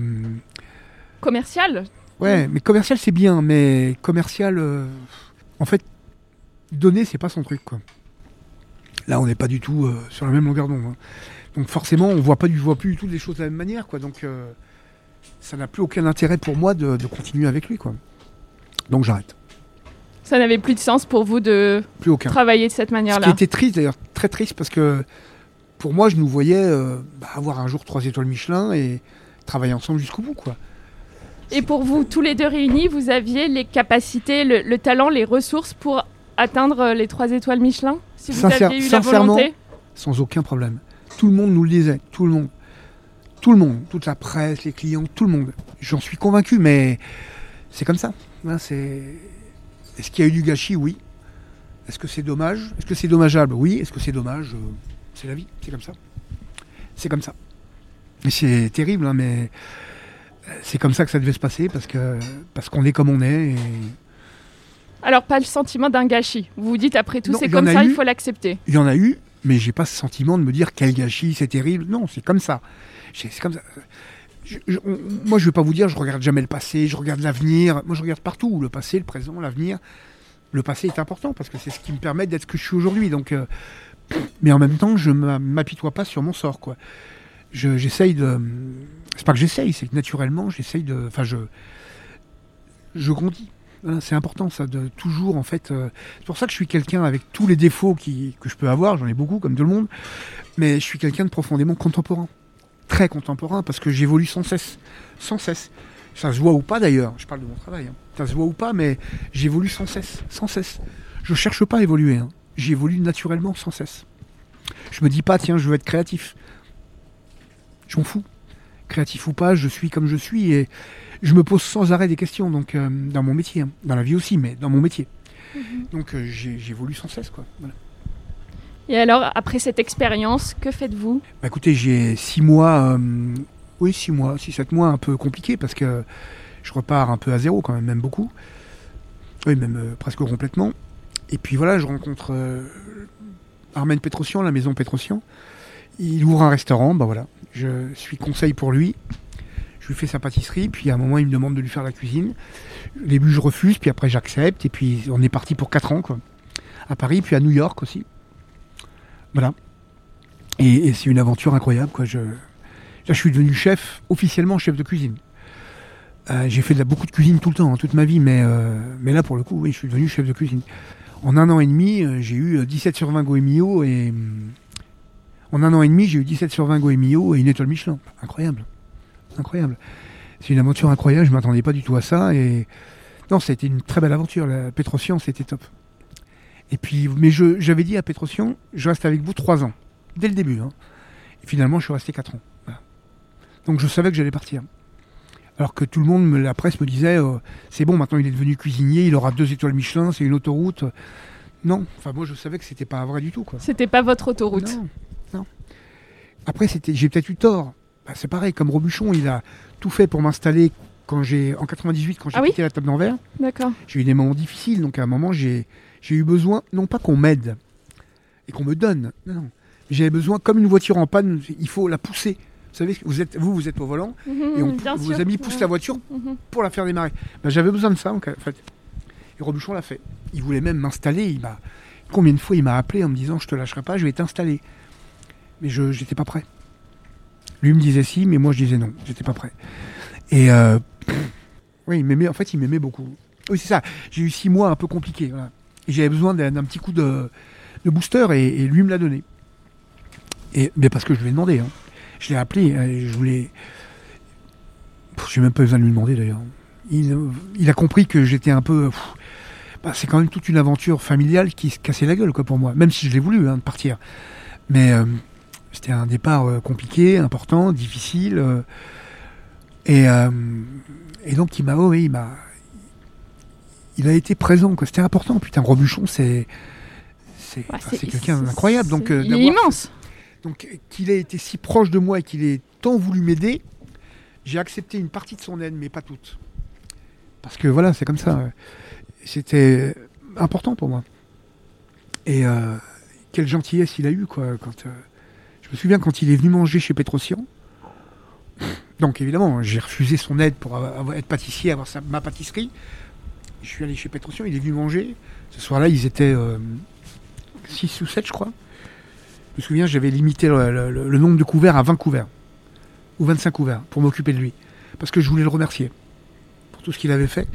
Commercial Ouais, mais commercial c'est bien, mais commercial, en fait, donner c'est pas son truc quoi. Là, on n'est pas du tout euh, sur la même longueur d'onde. hein. Donc forcément, on voit pas du, voit plus du tout les choses de la même manière quoi. Donc euh, ça n'a plus aucun intérêt pour moi de, de continuer avec lui quoi. Donc j'arrête. Ça n'avait plus de sens pour vous de Plus aucun. travailler de cette Ce qui manière-là était triste d'ailleurs, très triste parce que pour moi, je nous voyais euh, bah, avoir un jour trois étoiles Michelin et travailler ensemble jusqu'au bout quoi. Et pour vous, tous les deux réunis, vous aviez les capacités, le, le talent, les ressources pour atteindre euh, les trois étoiles Michelin Si vous Sincère- aviez eu la sincèrement, volonté sans aucun problème. Tout le monde nous le disait, tout le monde. Tout le monde, toute la presse, les clients, tout le monde. J'en suis convaincu, mais c'est comme ça. Hein, c'est... Est-ce qu'il y a eu du gâchis? Oui. Est-ce que c'est dommage? Est-ce que c'est dommageable? Oui. Est-ce que c'est dommage? Euh, C'est la vie, c'est comme ça. C'est comme ça. Et c'est terrible, hein, mais euh, c'est comme ça que ça devait se passer parce que parce qu'on est comme on est. Et... Alors, pas le sentiment d'un gâchis. Vous vous dites, après tout, c'est comme ça, il faut l'accepter. Il y en a eu, mais j'ai pas ce sentiment de me dire quel gâchis, c'est terrible. Non, c'est comme ça. C'est comme ça. Je- je- on- moi, je vais pas vous dire, je regarde jamais le passé, je regarde l'avenir. Moi, je regarde partout, le passé, le présent, l'avenir. Le passé est important parce que c'est ce qui me permet d'être ce que je suis aujourd'hui. Donc, euh, mais en même temps, je m'a- m'apitoie pas sur mon sort, quoi. Je- J'essaye de. C'est pas que j'essaye, c'est que naturellement, j'essaye de. Enfin, je. Je grandis. C'est important, ça, de toujours, en fait. euh, c'est pour ça que je suis quelqu'un avec tous les défauts que je peux avoir, j'en ai beaucoup comme tout le monde, mais je suis quelqu'un de profondément contemporain, très contemporain, parce que j'évolue sans cesse, sans cesse. Ça se voit ou pas d'ailleurs, je parle de mon travail, hein. ça se voit ou pas, mais j'évolue sans cesse, sans cesse. Je cherche pas à évoluer, hein. j'évolue naturellement sans cesse. Je me dis pas, tiens, je veux être créatif. Je m'en fous. Créatif ou pas, je suis comme je suis et je me pose sans arrêt des questions, donc euh, dans mon métier, hein. dans la vie aussi, mais dans mon métier. Donc euh, j'ai- j'évolue sans cesse, quoi. Voilà. Et alors, après cette expérience, que faites-vous? Bah, écoutez, j'ai six mois, euh, oui, six mois, six, sept mois un peu compliqués parce que je repars un peu à zéro quand même, même beaucoup. Oui, même presque complètement. Et puis voilà, je rencontre Armen Petrosian, la maison Petrosian. Il ouvre un restaurant, bah voilà. Je suis conseil pour lui. Je lui fais sa pâtisserie, puis à un moment, il me demande de lui faire la cuisine. Au début, je refuse, puis après, j'accepte. Et puis, on est parti pour 4 ans, quoi. À Paris, puis à New York aussi. Voilà. Et, c'est une aventure incroyable, quoi. Là, je suis devenu chef, officiellement chef de cuisine. Euh, j'ai fait beaucoup de cuisine tout le temps, hein, toute ma vie, mais, euh, mais là, pour le coup, oui, je suis devenu chef de cuisine. En un an et demi, euh, j'ai eu 17 sur 20 Goemio et. hum, En un an et demi, j'ai eu 17 sur 20 Goemio et une étoile Michelin. Incroyable. Incroyable. C'est une aventure incroyable, je ne m'attendais pas du tout à ça. Et non, ça a été une très belle aventure. La Petrosian, c'était top. Et puis, mais je- j'avais dit à Petrosian, je reste avec vous trois ans, dès le début. hein. Et finalement, je suis resté quatre ans. Voilà. Donc, je savais que j'allais partir. Alors que tout le monde, me- la presse me disait, euh, c'est bon, maintenant il est devenu cuisinier, il aura deux étoiles Michelin, c'est une autoroute. Non, enfin moi je savais que c'était pas vrai du tout. Quoi. C'était pas votre autoroute. Non, non. Après, c'était, j'ai peut-être eu tort. Bah, c'est pareil, comme Robuchon, il a tout fait pour m'installer quand j'ai, en 98, quand j'ai Ah oui quitté la table d'envers. D'accord. J'ai eu des moments difficiles, donc à un moment, j'ai, j'ai eu besoin, non pas qu'on m'aide et qu'on me donne, non, non. J'avais besoin, comme une voiture en panne, il faut la pousser. Vous savez, vous êtes, vous, vous êtes au volant, Mhm, et on, bien vos amis poussent Ouais. la voiture pour la faire démarrer. Ben, j'avais besoin de ça, en fait. Et Robuchon l'a fait. Il voulait même m'installer. Il m'a... Combien de fois il m'a appelé en me disant Je te lâcherai pas, je vais t'installer. Mais je n'étais pas prêt. Lui me disait si, mais moi je disais non, j'étais pas prêt. Et euh, oui, il m'aimait, en fait, il m'aimait beaucoup. Oui, c'est ça. J'ai eu six mois un peu compliqués. j'avais besoin d'un, petit coup de, booster et, lui me l'a donné. Et, mais parce que je lui ai demandé. hein. Je l'ai appelé, euh, je voulais. Je n'ai même pas besoin de lui demander d'ailleurs. Il, a compris que j'étais un peu. bah, c'est quand même toute une aventure familiale qui se cassait la gueule quoi, pour moi, même si je l'ai voulu hein, de partir. Mais euh, c'était un départ euh, compliqué, important, difficile. euh, et, euh, et donc il m'a. oh oui, il m'a. Il a été présent, quoi. C'était important. Putain, Robuchon, c'est. C'est Ouais, quelqu'un d'incroyable. Donc, euh, il est immense. donc qu'il ait été si proche de moi et qu'il ait tant voulu m'aider, j'ai accepté une partie de son aide, mais pas toute. Parce que voilà, c'est comme ça. C'était important pour moi. Et euh, quelle gentillesse il a eu, quoi. Quand, euh, me souviens quand il est venu manger chez Petrosian. Donc évidemment, j'ai refusé son aide pour être pâtissier, avoir ma pâtisserie. Je suis allé chez Petrosian, il est venu manger. Ce soir-là, ils étaient 6 ou 7, je crois. Je me souviens, j'avais limité le, nombre de couverts à 20 couverts. Ou 25 couverts, pour m'occuper de lui. Parce que je voulais le remercier pour tout ce qu'il avait fait.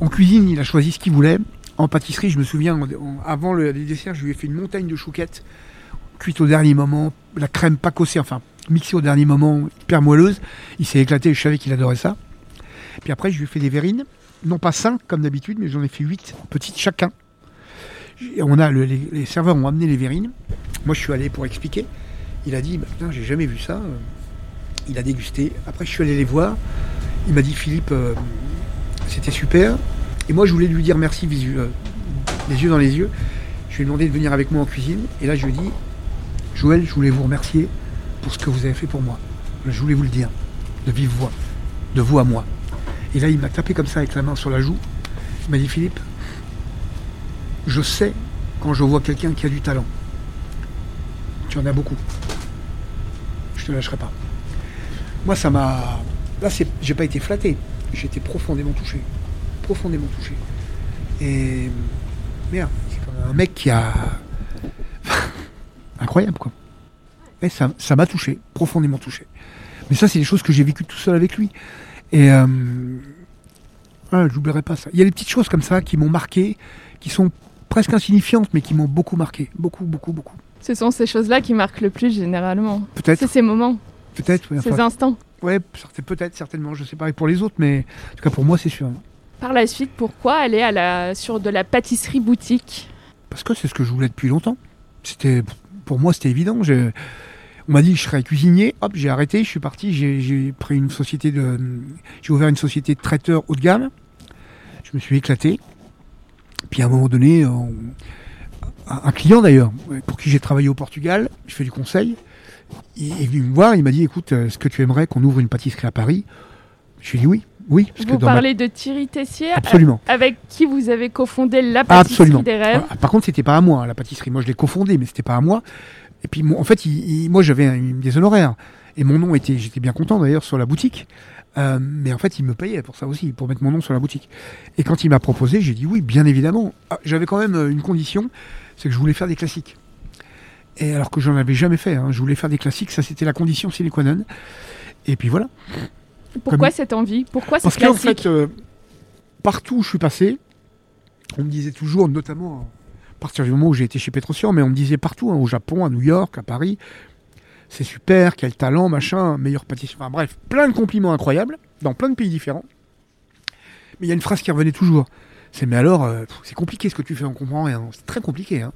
En cuisine, il a choisi ce qu'il voulait. En pâtisserie, je me souviens, en- en- avant le, les desserts, je lui ai fait une montagne de chouquettes, cuites au dernier moment, la crème pas cassée, enfin, mixée au dernier moment, hyper moelleuse. Il s'est éclaté, je savais qu'il adorait ça. Puis après, je lui ai fait des verrines, non pas 5 comme d'habitude, mais j'en ai fait 8 petites chacun. On a le- les, serveurs ont amené les verrines. Moi, je suis allé pour expliquer. Il a dit, bah, putain, j'ai jamais vu ça. Il a dégusté. Après, je suis allé les voir. Il m'a dit, Philippe, euh, c'était super. Et moi, je voulais lui dire merci, visu- euh, les yeux dans les yeux. Je lui ai demandé de venir avec moi en cuisine. Et là, je lui ai dit, Joël, je voulais vous remercier pour ce que vous avez fait pour moi. Je voulais vous le dire, de vive voix, de vous à moi. Et là, il m'a tapé comme ça avec la main sur la joue. Il m'a dit, Philippe, je sais quand je vois quelqu'un qui a du talent. Tu en as beaucoup. Je te lâcherai pas. Moi, ça m'a. Là, j'ai pas été flatté. J'ai été profondément touché. Profondément touché. Et. Merde, c'est un mec qui a. Incroyable, quoi. Et ça, ça m'a touché, profondément touché. Mais ça, c'est des choses que j'ai vécues tout seul avec lui. Et. Euh... voilà, j'oublierai pas ça. Il y a des petites choses comme ça qui m'ont marqué, qui sont presque insignifiantes, mais qui m'ont beaucoup marqué. Beaucoup, beaucoup, beaucoup. Ce sont ces choses-là qui marquent le plus généralement. Peut-être, C'est ces moments, peut-être. ouais, ces enfin, instants. Ouais, peut-être, certainement. Je sais pas pour les autres, mais en tout cas pour moi, c'est sûr. Par la suite, pourquoi aller à la... sur de la pâtisserie boutique? Parce que c'est ce que je voulais depuis longtemps. C'était, pour moi, c'était évident. On m'a dit que je serais cuisinier. Hop, j'ai arrêté. Je suis parti. J'ai, pris une société j'ai ouvert une société de traiteurs haut de gamme. Je me suis éclaté. Puis à un moment donné, on- un un client d'ailleurs, pour qui j'ai travaillé au Portugal, je fais du conseil. Il est venu me voir. Il m'a dit, écoute, est-ce que tu aimerais qu'on ouvre une pâtisserie à Paris? Je lui ai dit oui. Oui, parce Vous que dans ma- parlez de Thierry Tessier, Absolument. avec qui vous avez cofondé la pâtisserie Absolument. des rêves. Voilà. Par contre, c'était pas à moi la pâtisserie. Moi, je l'ai cofondée, mais c'était pas à moi. Et puis, en fait, il- il- moi, j'avais des honoraires. Et mon nom était, j'étais bien content d'ailleurs sur la boutique. Euh, mais en fait, il me payait pour ça aussi, pour mettre mon nom sur la boutique. Et quand il m'a proposé, j'ai dit oui, bien évidemment. Ah, J'avais quand même euh, une condition, c'est que je voulais faire des classiques. Et alors que j'en avais jamais fait, hein. je voulais faire des classiques, ça c'était la condition sine qua non. Et puis voilà. Pourquoi Comme- cette envie? Pourquoi Parce c'est qu'en fait, euh, partout où je suis passé, on me disait toujours, notamment à partir du moment où j'ai été chez Petrosian, mais on me disait partout, hein, au Japon, à New York, à Paris, c'est super, quel talent, machin, meilleur pâtissier. Enfin bref, plein de compliments incroyables, dans plein de pays différents. Mais il y a une phrase qui revenait toujours. C'est mais alors, euh, c'est compliqué ce que tu fais, on comprend rien. C'est très compliqué. Hein.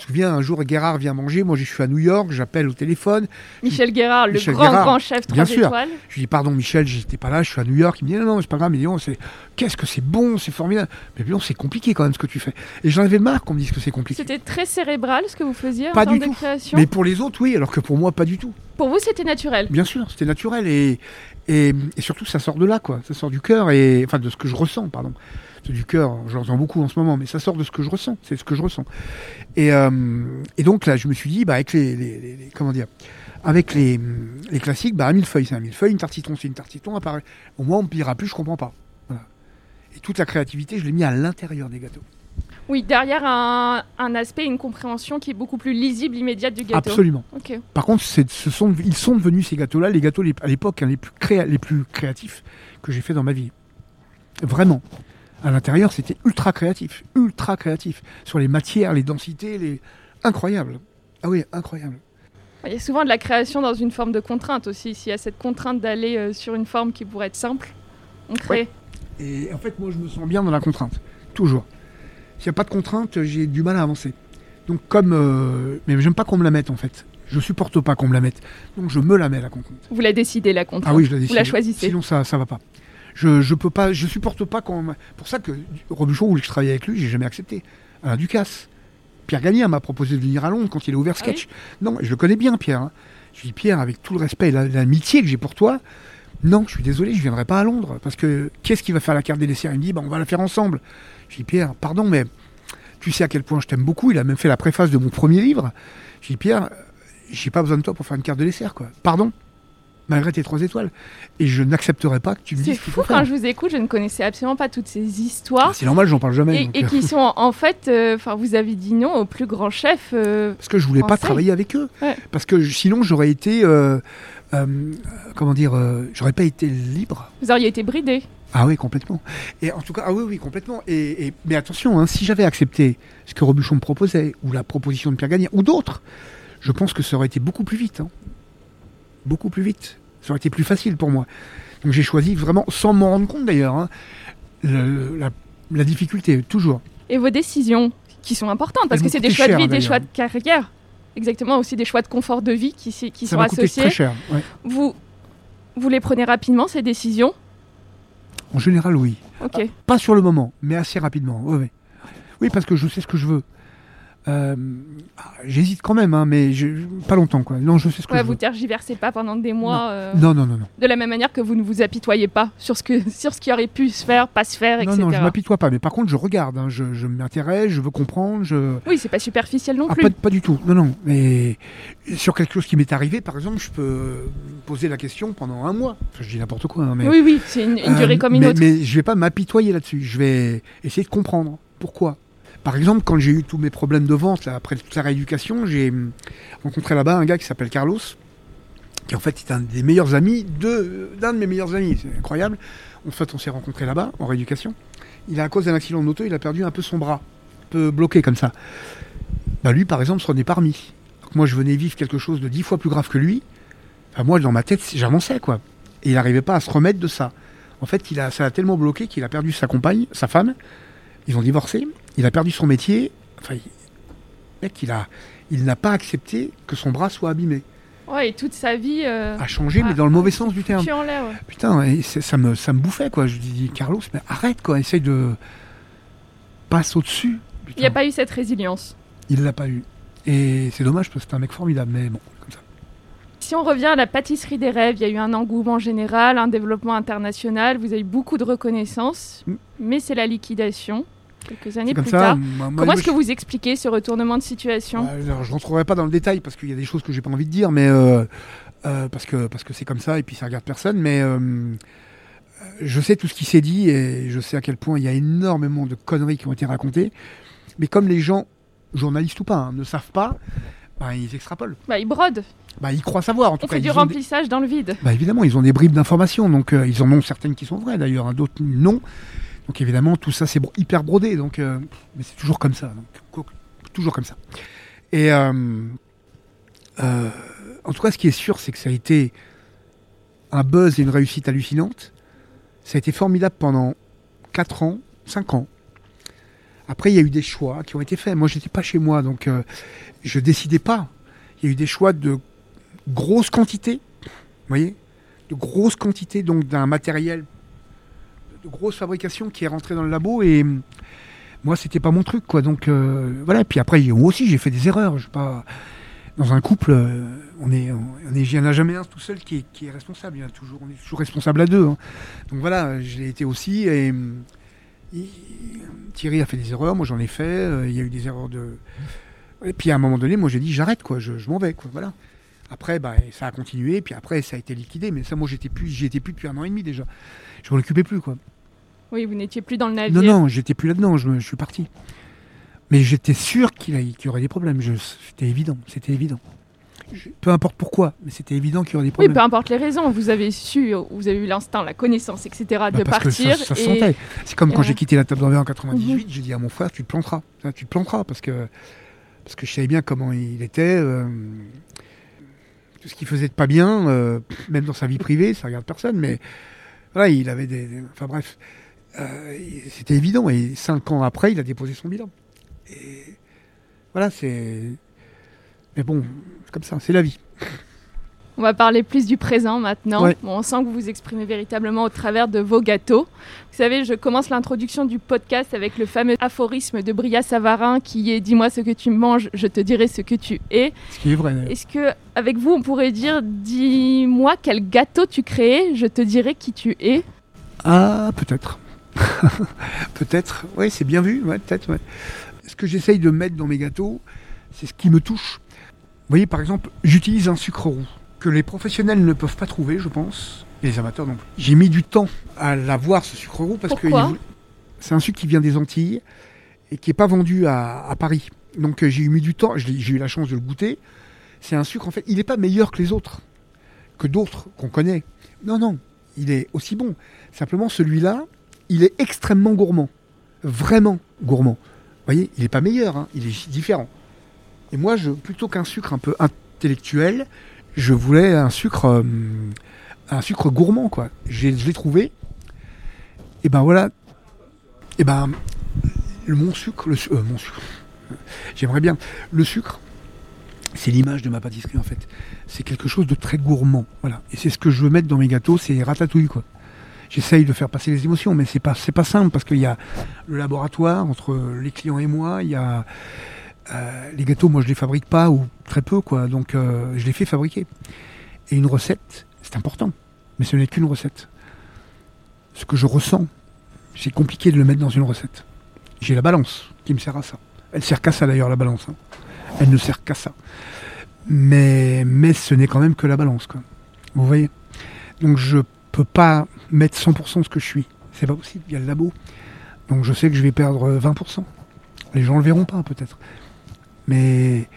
Je me souviens, un jour, Guérard vient manger, moi je suis à New York, j'appelle au téléphone, Michel Guérard, le Michel grand Guérard, grand chef 3 bien sûr. étoiles. Je lui dis pardon Michel, j'étais pas là, je suis à New York. Il me dit non, non, c'est pas grave, mais donc, c'est qu'est-ce que c'est bon, c'est formidable. Mais non, c'est compliqué quand même ce que tu fais. Et j'en avais marre qu'on me dise que c'est compliqué. C'était très cérébral ce que vous faisiez Pas en du de tout. création. Mais pour les autres, oui, alors que pour moi, pas du tout. Pour vous, c'était naturel. Bien sûr, c'était naturel et, et, et surtout ça sort de là, quoi. Ça sort du cœur et enfin de ce que je ressens, pardon. Du cœur, j'en ressens beaucoup en ce moment, mais ça sort de ce que je ressens. C'est ce que je ressens. Et, euh, et donc là, je me suis dit, bah avec les, les- les- les- comment dire, avec les, classiques, bah un millefeuille, c'est un millefeuille, une tarte citron, c'est une tarte citron. Apparaît. Au moins, on me pillera plus, je comprends pas. Voilà. Et toute la créativité, je l'ai mis à l'intérieur des gâteaux. Oui, derrière un, un aspect, une compréhension qui est beaucoup plus lisible, immédiate du gâteau. Absolument. Ok. Par contre, c'est- ce sont, ils sont devenus ces gâteaux-là, les gâteaux les- à l'époque hein, les, plus créa- les plus créatifs que j'ai fait dans ma vie. Vraiment. À l'intérieur, c'était ultra créatif, ultra créatif. Sur les matières, les densités, les... incroyable. Ah oui, incroyable. Il y a souvent de la création dans une forme de contrainte aussi. S'il y a cette contrainte d'aller euh, sur une forme qui pourrait être simple, on crée. Et en fait, moi, je me sens bien dans la contrainte, toujours. S'il n'y a pas de contrainte, j'ai du mal à avancer. Donc, comme. euh, Mais j'aime pas qu'on me la mette, en fait. Je supporte pas qu'on me la mette. Donc, je me la mets, la contrainte. Vous la décidez, la contrainte. Ah oui, je la Vous décide. la choisissez. Sinon, ça, ça va pas. Je, je peux pas, je supporte pas quand. on- Pour ça que Robuchon voulait que je travaille avec lui, j'ai jamais accepté. Alain Ducasse. Pierre Gagnard m'a proposé de venir à Londres quand il a ouvert Ah oui? Sketch. Non, je le connais bien, Pierre. hein. Je lui dis, Pierre, avec tout le respect et la- l'amitié que j'ai pour toi, non, je suis désolé, je viendrai pas à Londres. Parce que qu'est-ce qui va faire la carte des desserts Il me dit, bah, on va la faire ensemble. Je dis, Pierre, pardon, mais tu sais à quel point je t'aime beaucoup. Il a même fait la préface de mon premier livre. Je dis, Pierre, j'ai pas besoin de toi pour faire une carte de dessert, quoi. Pardon? Malgré tes trois étoiles. Et je n'accepterai pas que tu me C'est dises ce qu'il fou faut quand je vous écoute, je ne connaissais absolument pas toutes ces histoires. C'est normal, j'en parle jamais. Et, donc, et euh, qui (laughs) sont en- fait, euh, enfin, vous avez dit non au plus grand chef. euh, Parce que je voulais pas travailler avec eux. Ouais. Parce que sinon, j'aurais été. euh, comment dire J'aurais pas été libre. vous auriez été bridé. Ah oui, complètement. Et en tout cas, ah oui, oui, complètement. Et, et- mais attention, hein, si j'avais accepté ce que Robuchon me proposait, ou la proposition de Pierre Gagnard, ou d'autres, je pense que ça aurait été beaucoup plus vite. hein. Beaucoup plus vite. Ça aurait été plus facile pour moi. Donc j'ai choisi vraiment, sans m'en rendre compte d'ailleurs, hein, la, la difficulté, toujours. Et vos décisions, qui sont importantes, parce Elles que c'est des choix de vie, des choix de carrière. Exactement, aussi des choix de confort de vie qui, qui ça sont associés. très cher. ouais. Vous, vous les prenez rapidement, ces décisions? En général, oui. Ok. Pas sur le moment, mais assez rapidement. ouais, ouais. Oui, parce que je sais ce que je veux. Euh, ah, J'hésite quand même, hein, mais je, pas longtemps. Quoi. Non, je sais ce que Ouais, je vous veux. tergiversez pas pendant des mois. euh, Non, non, non, non. De la même manière que vous ne vous apitoyez pas sur ce, que, (laughs) sur ce qui aurait pu se faire, pas se faire, Non, etc. non, je m'apitoie pas. Mais par contre, je regarde. hein, je je m'intéresse, je veux comprendre. Je... Oui, c'est pas superficiel non Ah, plus. pas, pas du tout. Non, non. Mais sur quelque chose qui m'est arrivé, par exemple, je peux poser la question pendant un mois. Enfin, je dis n'importe quoi. hein, mais... Oui, oui, c'est une, une Euh, durée comme une mais, autre. Mais je vais pas m'apitoyer là-dessus. Je vais essayer de comprendre pourquoi. Par exemple, quand j'ai eu tous mes problèmes de vente après toute la rééducation, j'ai hum, rencontré là-bas un gars qui s'appelle Carlos, qui en fait est un des meilleurs amis d'un de mes meilleurs amis. C'est incroyable. En fait, on s'est rencontrés là-bas en rééducation. Il a à cause d'un accident de moto, il a perdu un peu son bras, un peu bloqué comme ça. Bah lui, par exemple, s'en est parmi. Moi, je venais vivre quelque chose de dix fois plus grave que lui. Enfin, moi, dans ma tête, j'avançais quoi. Et il n'arrivait pas à se remettre de ça. En fait, il a, ça l'a tellement bloqué qu'il a perdu sa compagne, sa femme. Ils ont divorcé. Il a perdu son métier. Enfin, il, mec, il a, il n'a pas accepté que son bras soit abîmé. Ouais, et toute sa vie. Euh... A changé, mais dans le mauvais sens du terme. en ouais. Putain, et ça me, ça me bouffait quoi. Je dis Carlos, mais arrête quoi. Essaye de passe au-dessus. Il n'y a Putain. pas eu cette résilience. Il l'a pas eu. Et c'est dommage parce que c'est un mec formidable, mais bon, comme ça. Si on revient à la pâtisserie des rêves, il y a eu un engouement général, un développement international, vous avez eu beaucoup de reconnaissance, Mm. mais c'est la liquidation quelques années plus ça. tard. Moi- Comment est-ce que vous expliquez ce retournement de situation? Alors, je rentrerai pas dans le détail parce qu'il y a des choses que j'ai pas envie de dire, mais euh, euh, parce que parce que c'est comme ça et puis ça regarde personne. Mais euh, je sais tout ce qui s'est dit et je sais à quel point il y a énormément de conneries qui ont été racontées. Mais comme les gens, journalistes ou pas, hein, ne savent pas, bah, ils extrapolent. Bah, ils brodent, Bah, ils croient savoir. En tout on cas, fait du ils ont des- remplissage dans le vide. Bah, évidemment, ils ont des bribes d'informations, donc euh, ils en ont certaines qui sont vraies d'ailleurs, hein, d'autres non. Donc évidemment, tout ça c'est hyper brodé, donc euh, mais c'est toujours comme ça, donc toujours comme ça. Et euh, en tout cas, ce qui est sûr, c'est que ça a été un buzz et une réussite hallucinante. Ça a été formidable pendant 4 ans, 5 ans. Après, il y a eu des choix qui ont été faits. Moi, j'étais pas chez moi, donc euh, je décidais pas. Il y a eu des choix de grosses quantités, vous voyez, de grosses quantités donc d'un matériel de grosse fabrication qui est rentré dans le labo et hum, moi c'était pas mon truc quoi donc euh, voilà puis après moi aussi j'ai fait des erreurs je pas dans un couple euh, on est on il y en a jamais un tout seul qui est, responsable il y en a toujours on est toujours responsable à deux hein. donc voilà je l'ai été aussi et hum, Thierry a fait des erreurs moi j'en ai fait euh, il y a eu des erreurs de et puis à un moment donné moi j'ai dit j'arrête quoi je, je m'en vais quoi voilà après, bah, ça a continué, puis après, ça a été liquidé. Mais ça, moi, j'étais plus, j'y étais plus depuis un an et demi déjà. Je m'en occupais plus, quoi. Oui, vous n'étiez plus dans le Non, navire. non, j'étais plus là-dedans. Je, suis parti. Mais j'étais sûr qu'il y, aurait des problèmes. C'était évident. C'était évident. Peu importe pourquoi, mais c'était évident qu'il y aurait des Oui, problèmes. peu importe les raisons, vous avez su, vous avez eu l'instinct, la connaissance, etc. Bah, de parce que partir. ça, ça se et... sentait. C'est comme quand j'ai quitté la table d'envers en 98, Mhm. j'ai dit à mon frère, tu te planteras. Hein, Tu te planteras parce que, parce que je savais bien comment il était. euh, tout ce qu'il faisait de pas bien, euh, même dans sa vie privée, ça regarde personne, mais voilà, il avait des. des- enfin bref, euh, c'était évident. Et cinq ans après, il a déposé son bilan. Et voilà, c'est. Mais bon, comme ça, c'est la vie. On va parler plus du présent maintenant. Ouais. Bon, on sent que vous vous exprimez véritablement au travers de vos gâteaux. Vous savez, je commence l'introduction du podcast avec le fameux aphorisme de Bria Savarin qui est Dis-moi ce que tu manges, je te dirai ce que tu es. Ce qui est vrai. Est-ce que, avec vous, on pourrait dire Dis-moi quel gâteau tu crées, je te dirai qui tu es Ah, peut-être. (laughs) peut-être. Oui, c'est bien vu. Ouais, peut-être. ouais. Ce que j'essaye de mettre dans mes gâteaux, c'est ce qui me touche. Vous voyez, par exemple, j'utilise un sucre roux que les professionnels ne peuvent pas trouver, je pense. Et les amateurs non plus. J'ai mis du temps à l'avoir, ce sucre roux, parce que Pourquoi c'est un sucre qui vient des Antilles et qui n'est pas vendu à, à Paris. Donc euh, j'ai eu mis du temps, j'ai eu la chance de le goûter. C'est un sucre, en fait, il n'est pas meilleur que les autres, que d'autres qu'on connaît. Non, non, il est aussi bon. Simplement, celui-là, il est extrêmement gourmand. Vraiment gourmand. Vous voyez, il n'est pas meilleur, hein, il est différent. Et moi, plutôt qu'un sucre un peu intellectuel, je voulais un sucre, euh, un sucre gourmand, quoi. Je l'ai trouvé. Et ben voilà. Et ben, mon sucre, le, euh, mon sucre. (laughs) J'aimerais bien. Le sucre, c'est l'image de ma pâtisserie, en fait. C'est quelque chose de très gourmand. Voilà. Et c'est ce que je veux mettre dans mes gâteaux, c'est ratatouille, quoi. J'essaye de faire passer les émotions, mais c'est pas, c'est pas simple parce qu'il y a le laboratoire entre les clients et moi, il y a euh, les gâteaux, moi je les fabrique pas ou très peu, quoi. Donc euh, je les fais fabriquer. Et une recette, c'est important, mais ce n'est qu'une recette. Ce que je ressens, c'est compliqué de le mettre dans une recette. J'ai la balance qui me sert à ça. Elle sert qu'à ça d'ailleurs, la balance. hein. Elle ne sert qu'à ça. Mais, mais ce n'est quand même que la balance, quoi. Vous voyez? Donc je peux pas mettre 100% de ce que je suis. C'est pas possible, il y a le labo. Donc je sais que je vais perdre 20%. Les gens le verront pas, peut-être. Mais,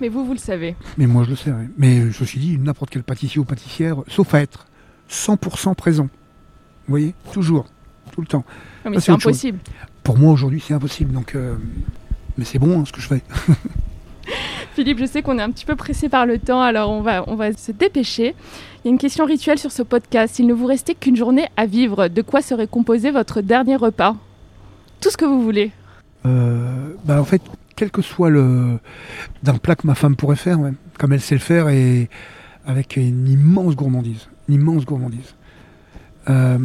Mais vous, vous le savez. mais moi je le sais. Mais ceci dit, n'importe quel pâtissier ou pâtissière, sauf à être 100% présent. Vous voyez? Toujours. Tout le temps. Non, mais c'est chose. impossible. Pour moi aujourd'hui, c'est impossible. Donc, euh, mais c'est bon hein, ce que je fais. (laughs) Philippe, je sais qu'on est un petit peu pressé par le temps, alors on va, on va se dépêcher. Il y a une question rituelle sur ce podcast. S'il ne vous restait qu'une journée à vivre, de quoi serait composé votre dernier repas? Tout ce que vous voulez. Euh, bah, en fait, quel que soit le d'un plat que ma femme pourrait faire, comme elle sait le faire, et avec une immense gourmandise, une immense gourmandise, Euh,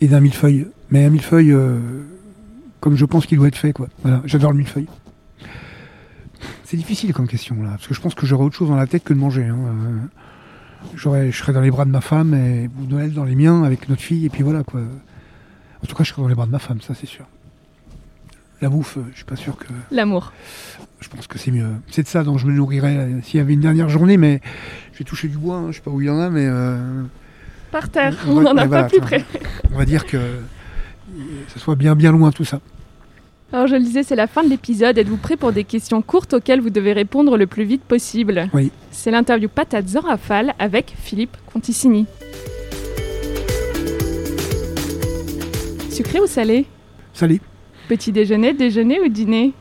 et d'un millefeuille, mais un millefeuille euh, comme je pense qu'il doit être fait, quoi. Voilà, j'adore le millefeuille. C'est difficile comme question là, parce que je pense que j'aurais autre chose dans la tête que de manger. hein. Euh, j'aurais- je serais dans les bras de ma femme et vous Noël dans les miens avec notre fille, et puis voilà quoi. En tout cas, je serais dans les bras de ma femme, ça c'est sûr. La bouffe, euh, je suis pas sûr que. L'amour. Je pense que c'est mieux. C'est de ça dont je me nourrirais euh, s'il y avait une dernière journée, mais je vais toucher du bois, hein, je sais pas où il y en a, mais euh, Par terre, on n'en a pas voilà, plus près. on va dire que euh, ce soit bien bien loin tout ça. Alors je le disais, c'est la fin de l'épisode. Êtes-vous prêt pour des questions courtes auxquelles vous devez répondre le plus vite possible? Oui. C'est l'interview Patates en rafale avec Philippe Conticini. Sucré ou salé? Salé, Petit déjeuner, déjeuner ou dîner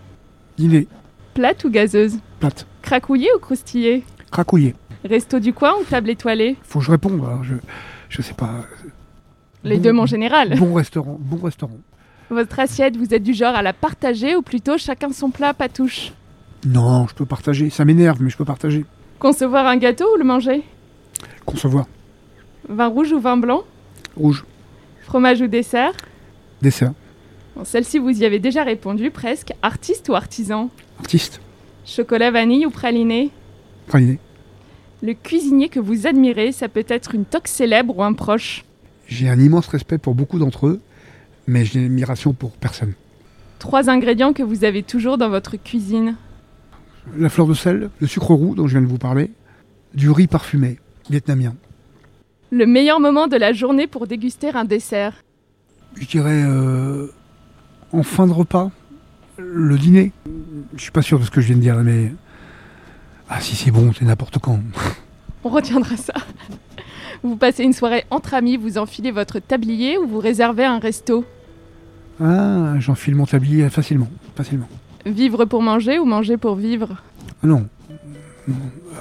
dîner, Plate ou gazeuse plate, Cracouillé ou croustillé cracouillé. Resto du coin ou table étoilée Faut que je réponde. alors je je sais pas. Les Bon- deux, mon général. Bon restaurant, bon restaurant. Votre assiette, vous êtes du genre à la partager ou plutôt chacun son plat, pas touche Non, je peux partager. Ça m'énerve, mais je peux partager. Concevoir un gâteau ou le manger Concevoir. Vin rouge ou vin blanc Rouge, Fromage ou dessert dessert, Bon, Celle-ci, vous y avez déjà répondu presque. Artiste ou artisan artiste, Chocolat vanille ou praliné praliné. Le cuisinier que vous admirez, ça peut être une toque célèbre ou un proche. J'ai un immense respect pour beaucoup d'entre eux, mais j'ai une admiration pour personne. Trois ingrédients que vous avez toujours dans votre cuisine. La fleur de sel, le sucre roux dont je viens de vous parler, du riz parfumé vietnamien. Le meilleur moment de la journée pour déguster un dessert. Je dirais euh, en fin de repas, le dîner. Je suis pas sûr de ce que je viens de dire, mais ah si c'est bon, c'est n'importe quand. On retiendra ça. Vous passez une soirée entre amis, vous enfilez votre tablier ou vous réservez un resto? Ah, j'enfile mon tablier facilement, facilement. Vivre pour manger ou manger pour vivre? Ah Non. Non, euh,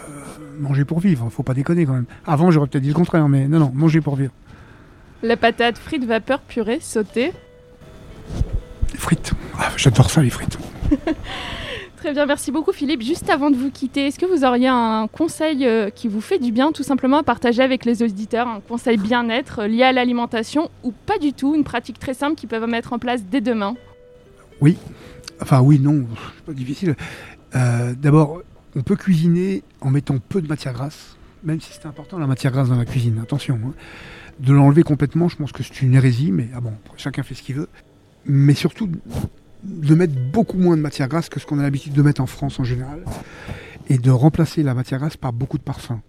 manger pour vivre, faut pas déconner quand même. Avant, j'aurais peut-être dit le contraire, mais non, non, manger pour vivre. La patate frite vapeur purée sautée. Les frites. Ah, J'adore ça, les frites. (laughs) Très bien, merci beaucoup Philippe. Juste avant de vous quitter, est-ce que vous auriez un conseil euh, qui vous fait du bien tout simplement à partager avec les auditeurs? Un conseil bien-être euh, lié à l'alimentation ou pas du tout? Une pratique très simple qu'ils peuvent mettre en place dès demain? Enfin, oui, non, c'est pas difficile. Euh, D'abord, on peut cuisiner en mettant peu de matière grasse, même si c'est important la matière grasse dans la cuisine, attention. hein. De l'enlever complètement, je pense que c'est une hérésie, mais ah bon, chacun fait ce qu'il veut. Mais surtout, de mettre beaucoup moins de matière grasse que ce qu'on a l'habitude de mettre en France en général, et de remplacer la matière grasse par beaucoup de parfums.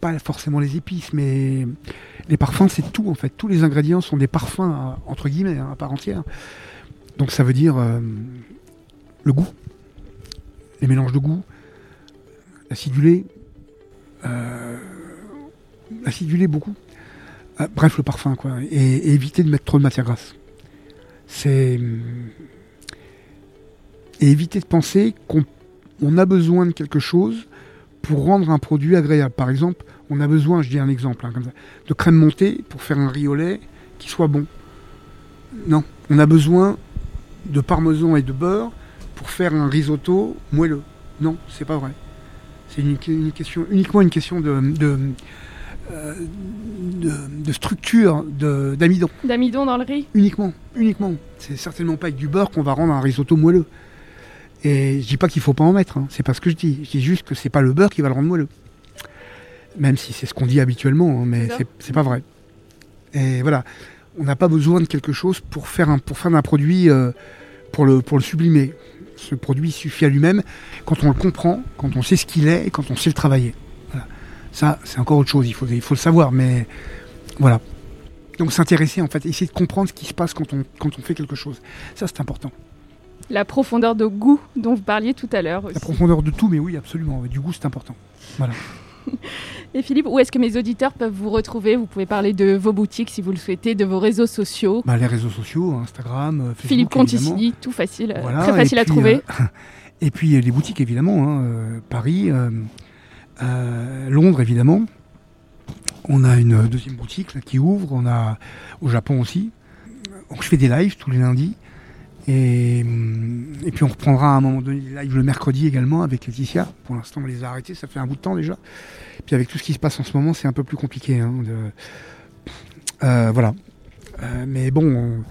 Pas forcément les épices, mais les parfums, c'est tout en fait. Tous les ingrédients sont des parfums, à- entre guillemets, hein, à part entière. Donc ça veut dire euh, le goût, les mélanges de goût, l'acidulé, euh, beaucoup. Euh, bref, le parfum, quoi. Et éviter de mettre trop de matière grasse. C'est. hum, éviter de penser qu'on on a besoin de quelque chose pour rendre un produit agréable. Par exemple, on a besoin, je dis un exemple, hein, de crème montée pour faire un riz au lait qui soit bon. Non, on a besoin de parmesan et de beurre pour faire un risotto moelleux. Non, c'est pas vrai. C'est uniquement une question de, euh, de- de structure de- d'amidon. D'amidon dans le riz Uniquement, uniquement. C'est certainement pas avec du beurre qu'on va rendre un risotto moelleux. Et je dis pas qu'il faut pas en mettre, hein. c'est pas ce que je dis. Je dis juste que c'est pas le beurre qui va le rendre moelleux. Même si c'est ce qu'on dit habituellement, hein, mais c'est pas vrai. Et voilà, on n'a pas besoin de quelque chose pour faire un pour faire un produit euh, pour le pour le sublimer. Ce produit suffit à lui-même quand on le comprend, quand on sait ce qu'il est et quand on sait le travailler. Voilà. Ça, c'est encore autre chose. Il faut il faut le savoir, mais voilà. Donc s'intéresser en fait, essayer de comprendre ce qui se passe quand on quand on fait quelque chose. Ça, c'est important. La profondeur de goût dont vous parliez tout à l'heure. La profondeur de tout, mais oui, absolument. Du goût, c'est important. (laughs) Et Philippe, où est-ce que mes auditeurs peuvent vous retrouver? Vous pouvez parler de vos boutiques si vous le souhaitez, de vos réseaux sociaux. Bah, les réseaux sociaux, Instagram, euh, Facebook, Philippe. Conticini, tout facile, euh, Voilà, très facile à trouver. euh, (laughs) et puis les boutiques, évidemment. hein, euh, Paris, euh, euh, Londres, évidemment. On a une deuxième boutique qui ouvre. On a au Japon aussi. Donc, je fais des lives tous les lundis. Et, hum, et puis on reprendra à un moment donné les lives le mercredi également avec Laetitia. Pour l'instant, on les a arrêtés. Ça fait un bout de temps déjà. Puis avec tout ce qui se passe en ce moment, c'est un peu plus compliqué. hein, Euh, voilà. Euh, mais bon,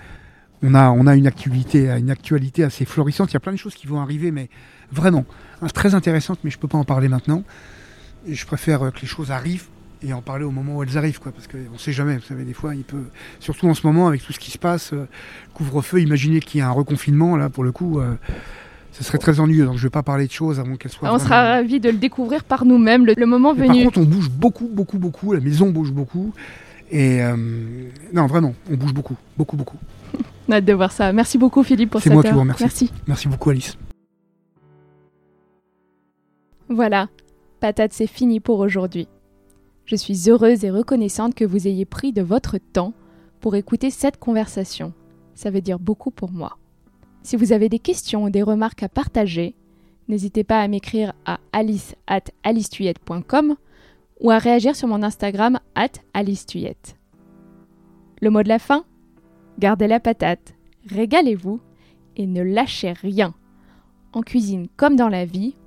on, a, une actualité, une actualité assez florissante. Il y a plein de choses qui vont arriver, mais vraiment hein, très intéressantes, mais je peux pas en parler maintenant. Et je préfère que les choses arrivent et en parler au moment où elles arrivent, quoi, parce qu'on ne sait jamais. Vous savez, des fois, il peut, surtout en ce moment, avec tout ce qui se passe, euh, couvre-feu, imaginez qu'il y a un reconfinement, là, pour le coup, euh, ce serait très ennuyeux. Donc, je ne vais pas parler de choses avant qu'elles soient. On sera ravis de le découvrir par nous-mêmes, le, moment venu. Par contre, on bouge beaucoup, beaucoup, beaucoup. La maison bouge beaucoup. Et euh, non, vraiment, on bouge beaucoup, beaucoup, beaucoup. (laughs) on a hâte de voir ça. Merci beaucoup, Philippe, pour cette C'est moi qui vous remercie. Merci. Merci beaucoup, Alice. Voilà, patate, c'est fini pour aujourd'hui. Je suis heureuse et reconnaissante que vous ayez pris de votre temps pour écouter cette conversation. Ça veut dire beaucoup pour moi. Si vous avez des questions ou des remarques à partager, n'hésitez pas à m'écrire à alice at ou à réagir sur mon Instagram at alicetuyette. Le mot de la fin Gardez la patate, régalez-vous et ne lâchez rien. En cuisine comme dans la vie,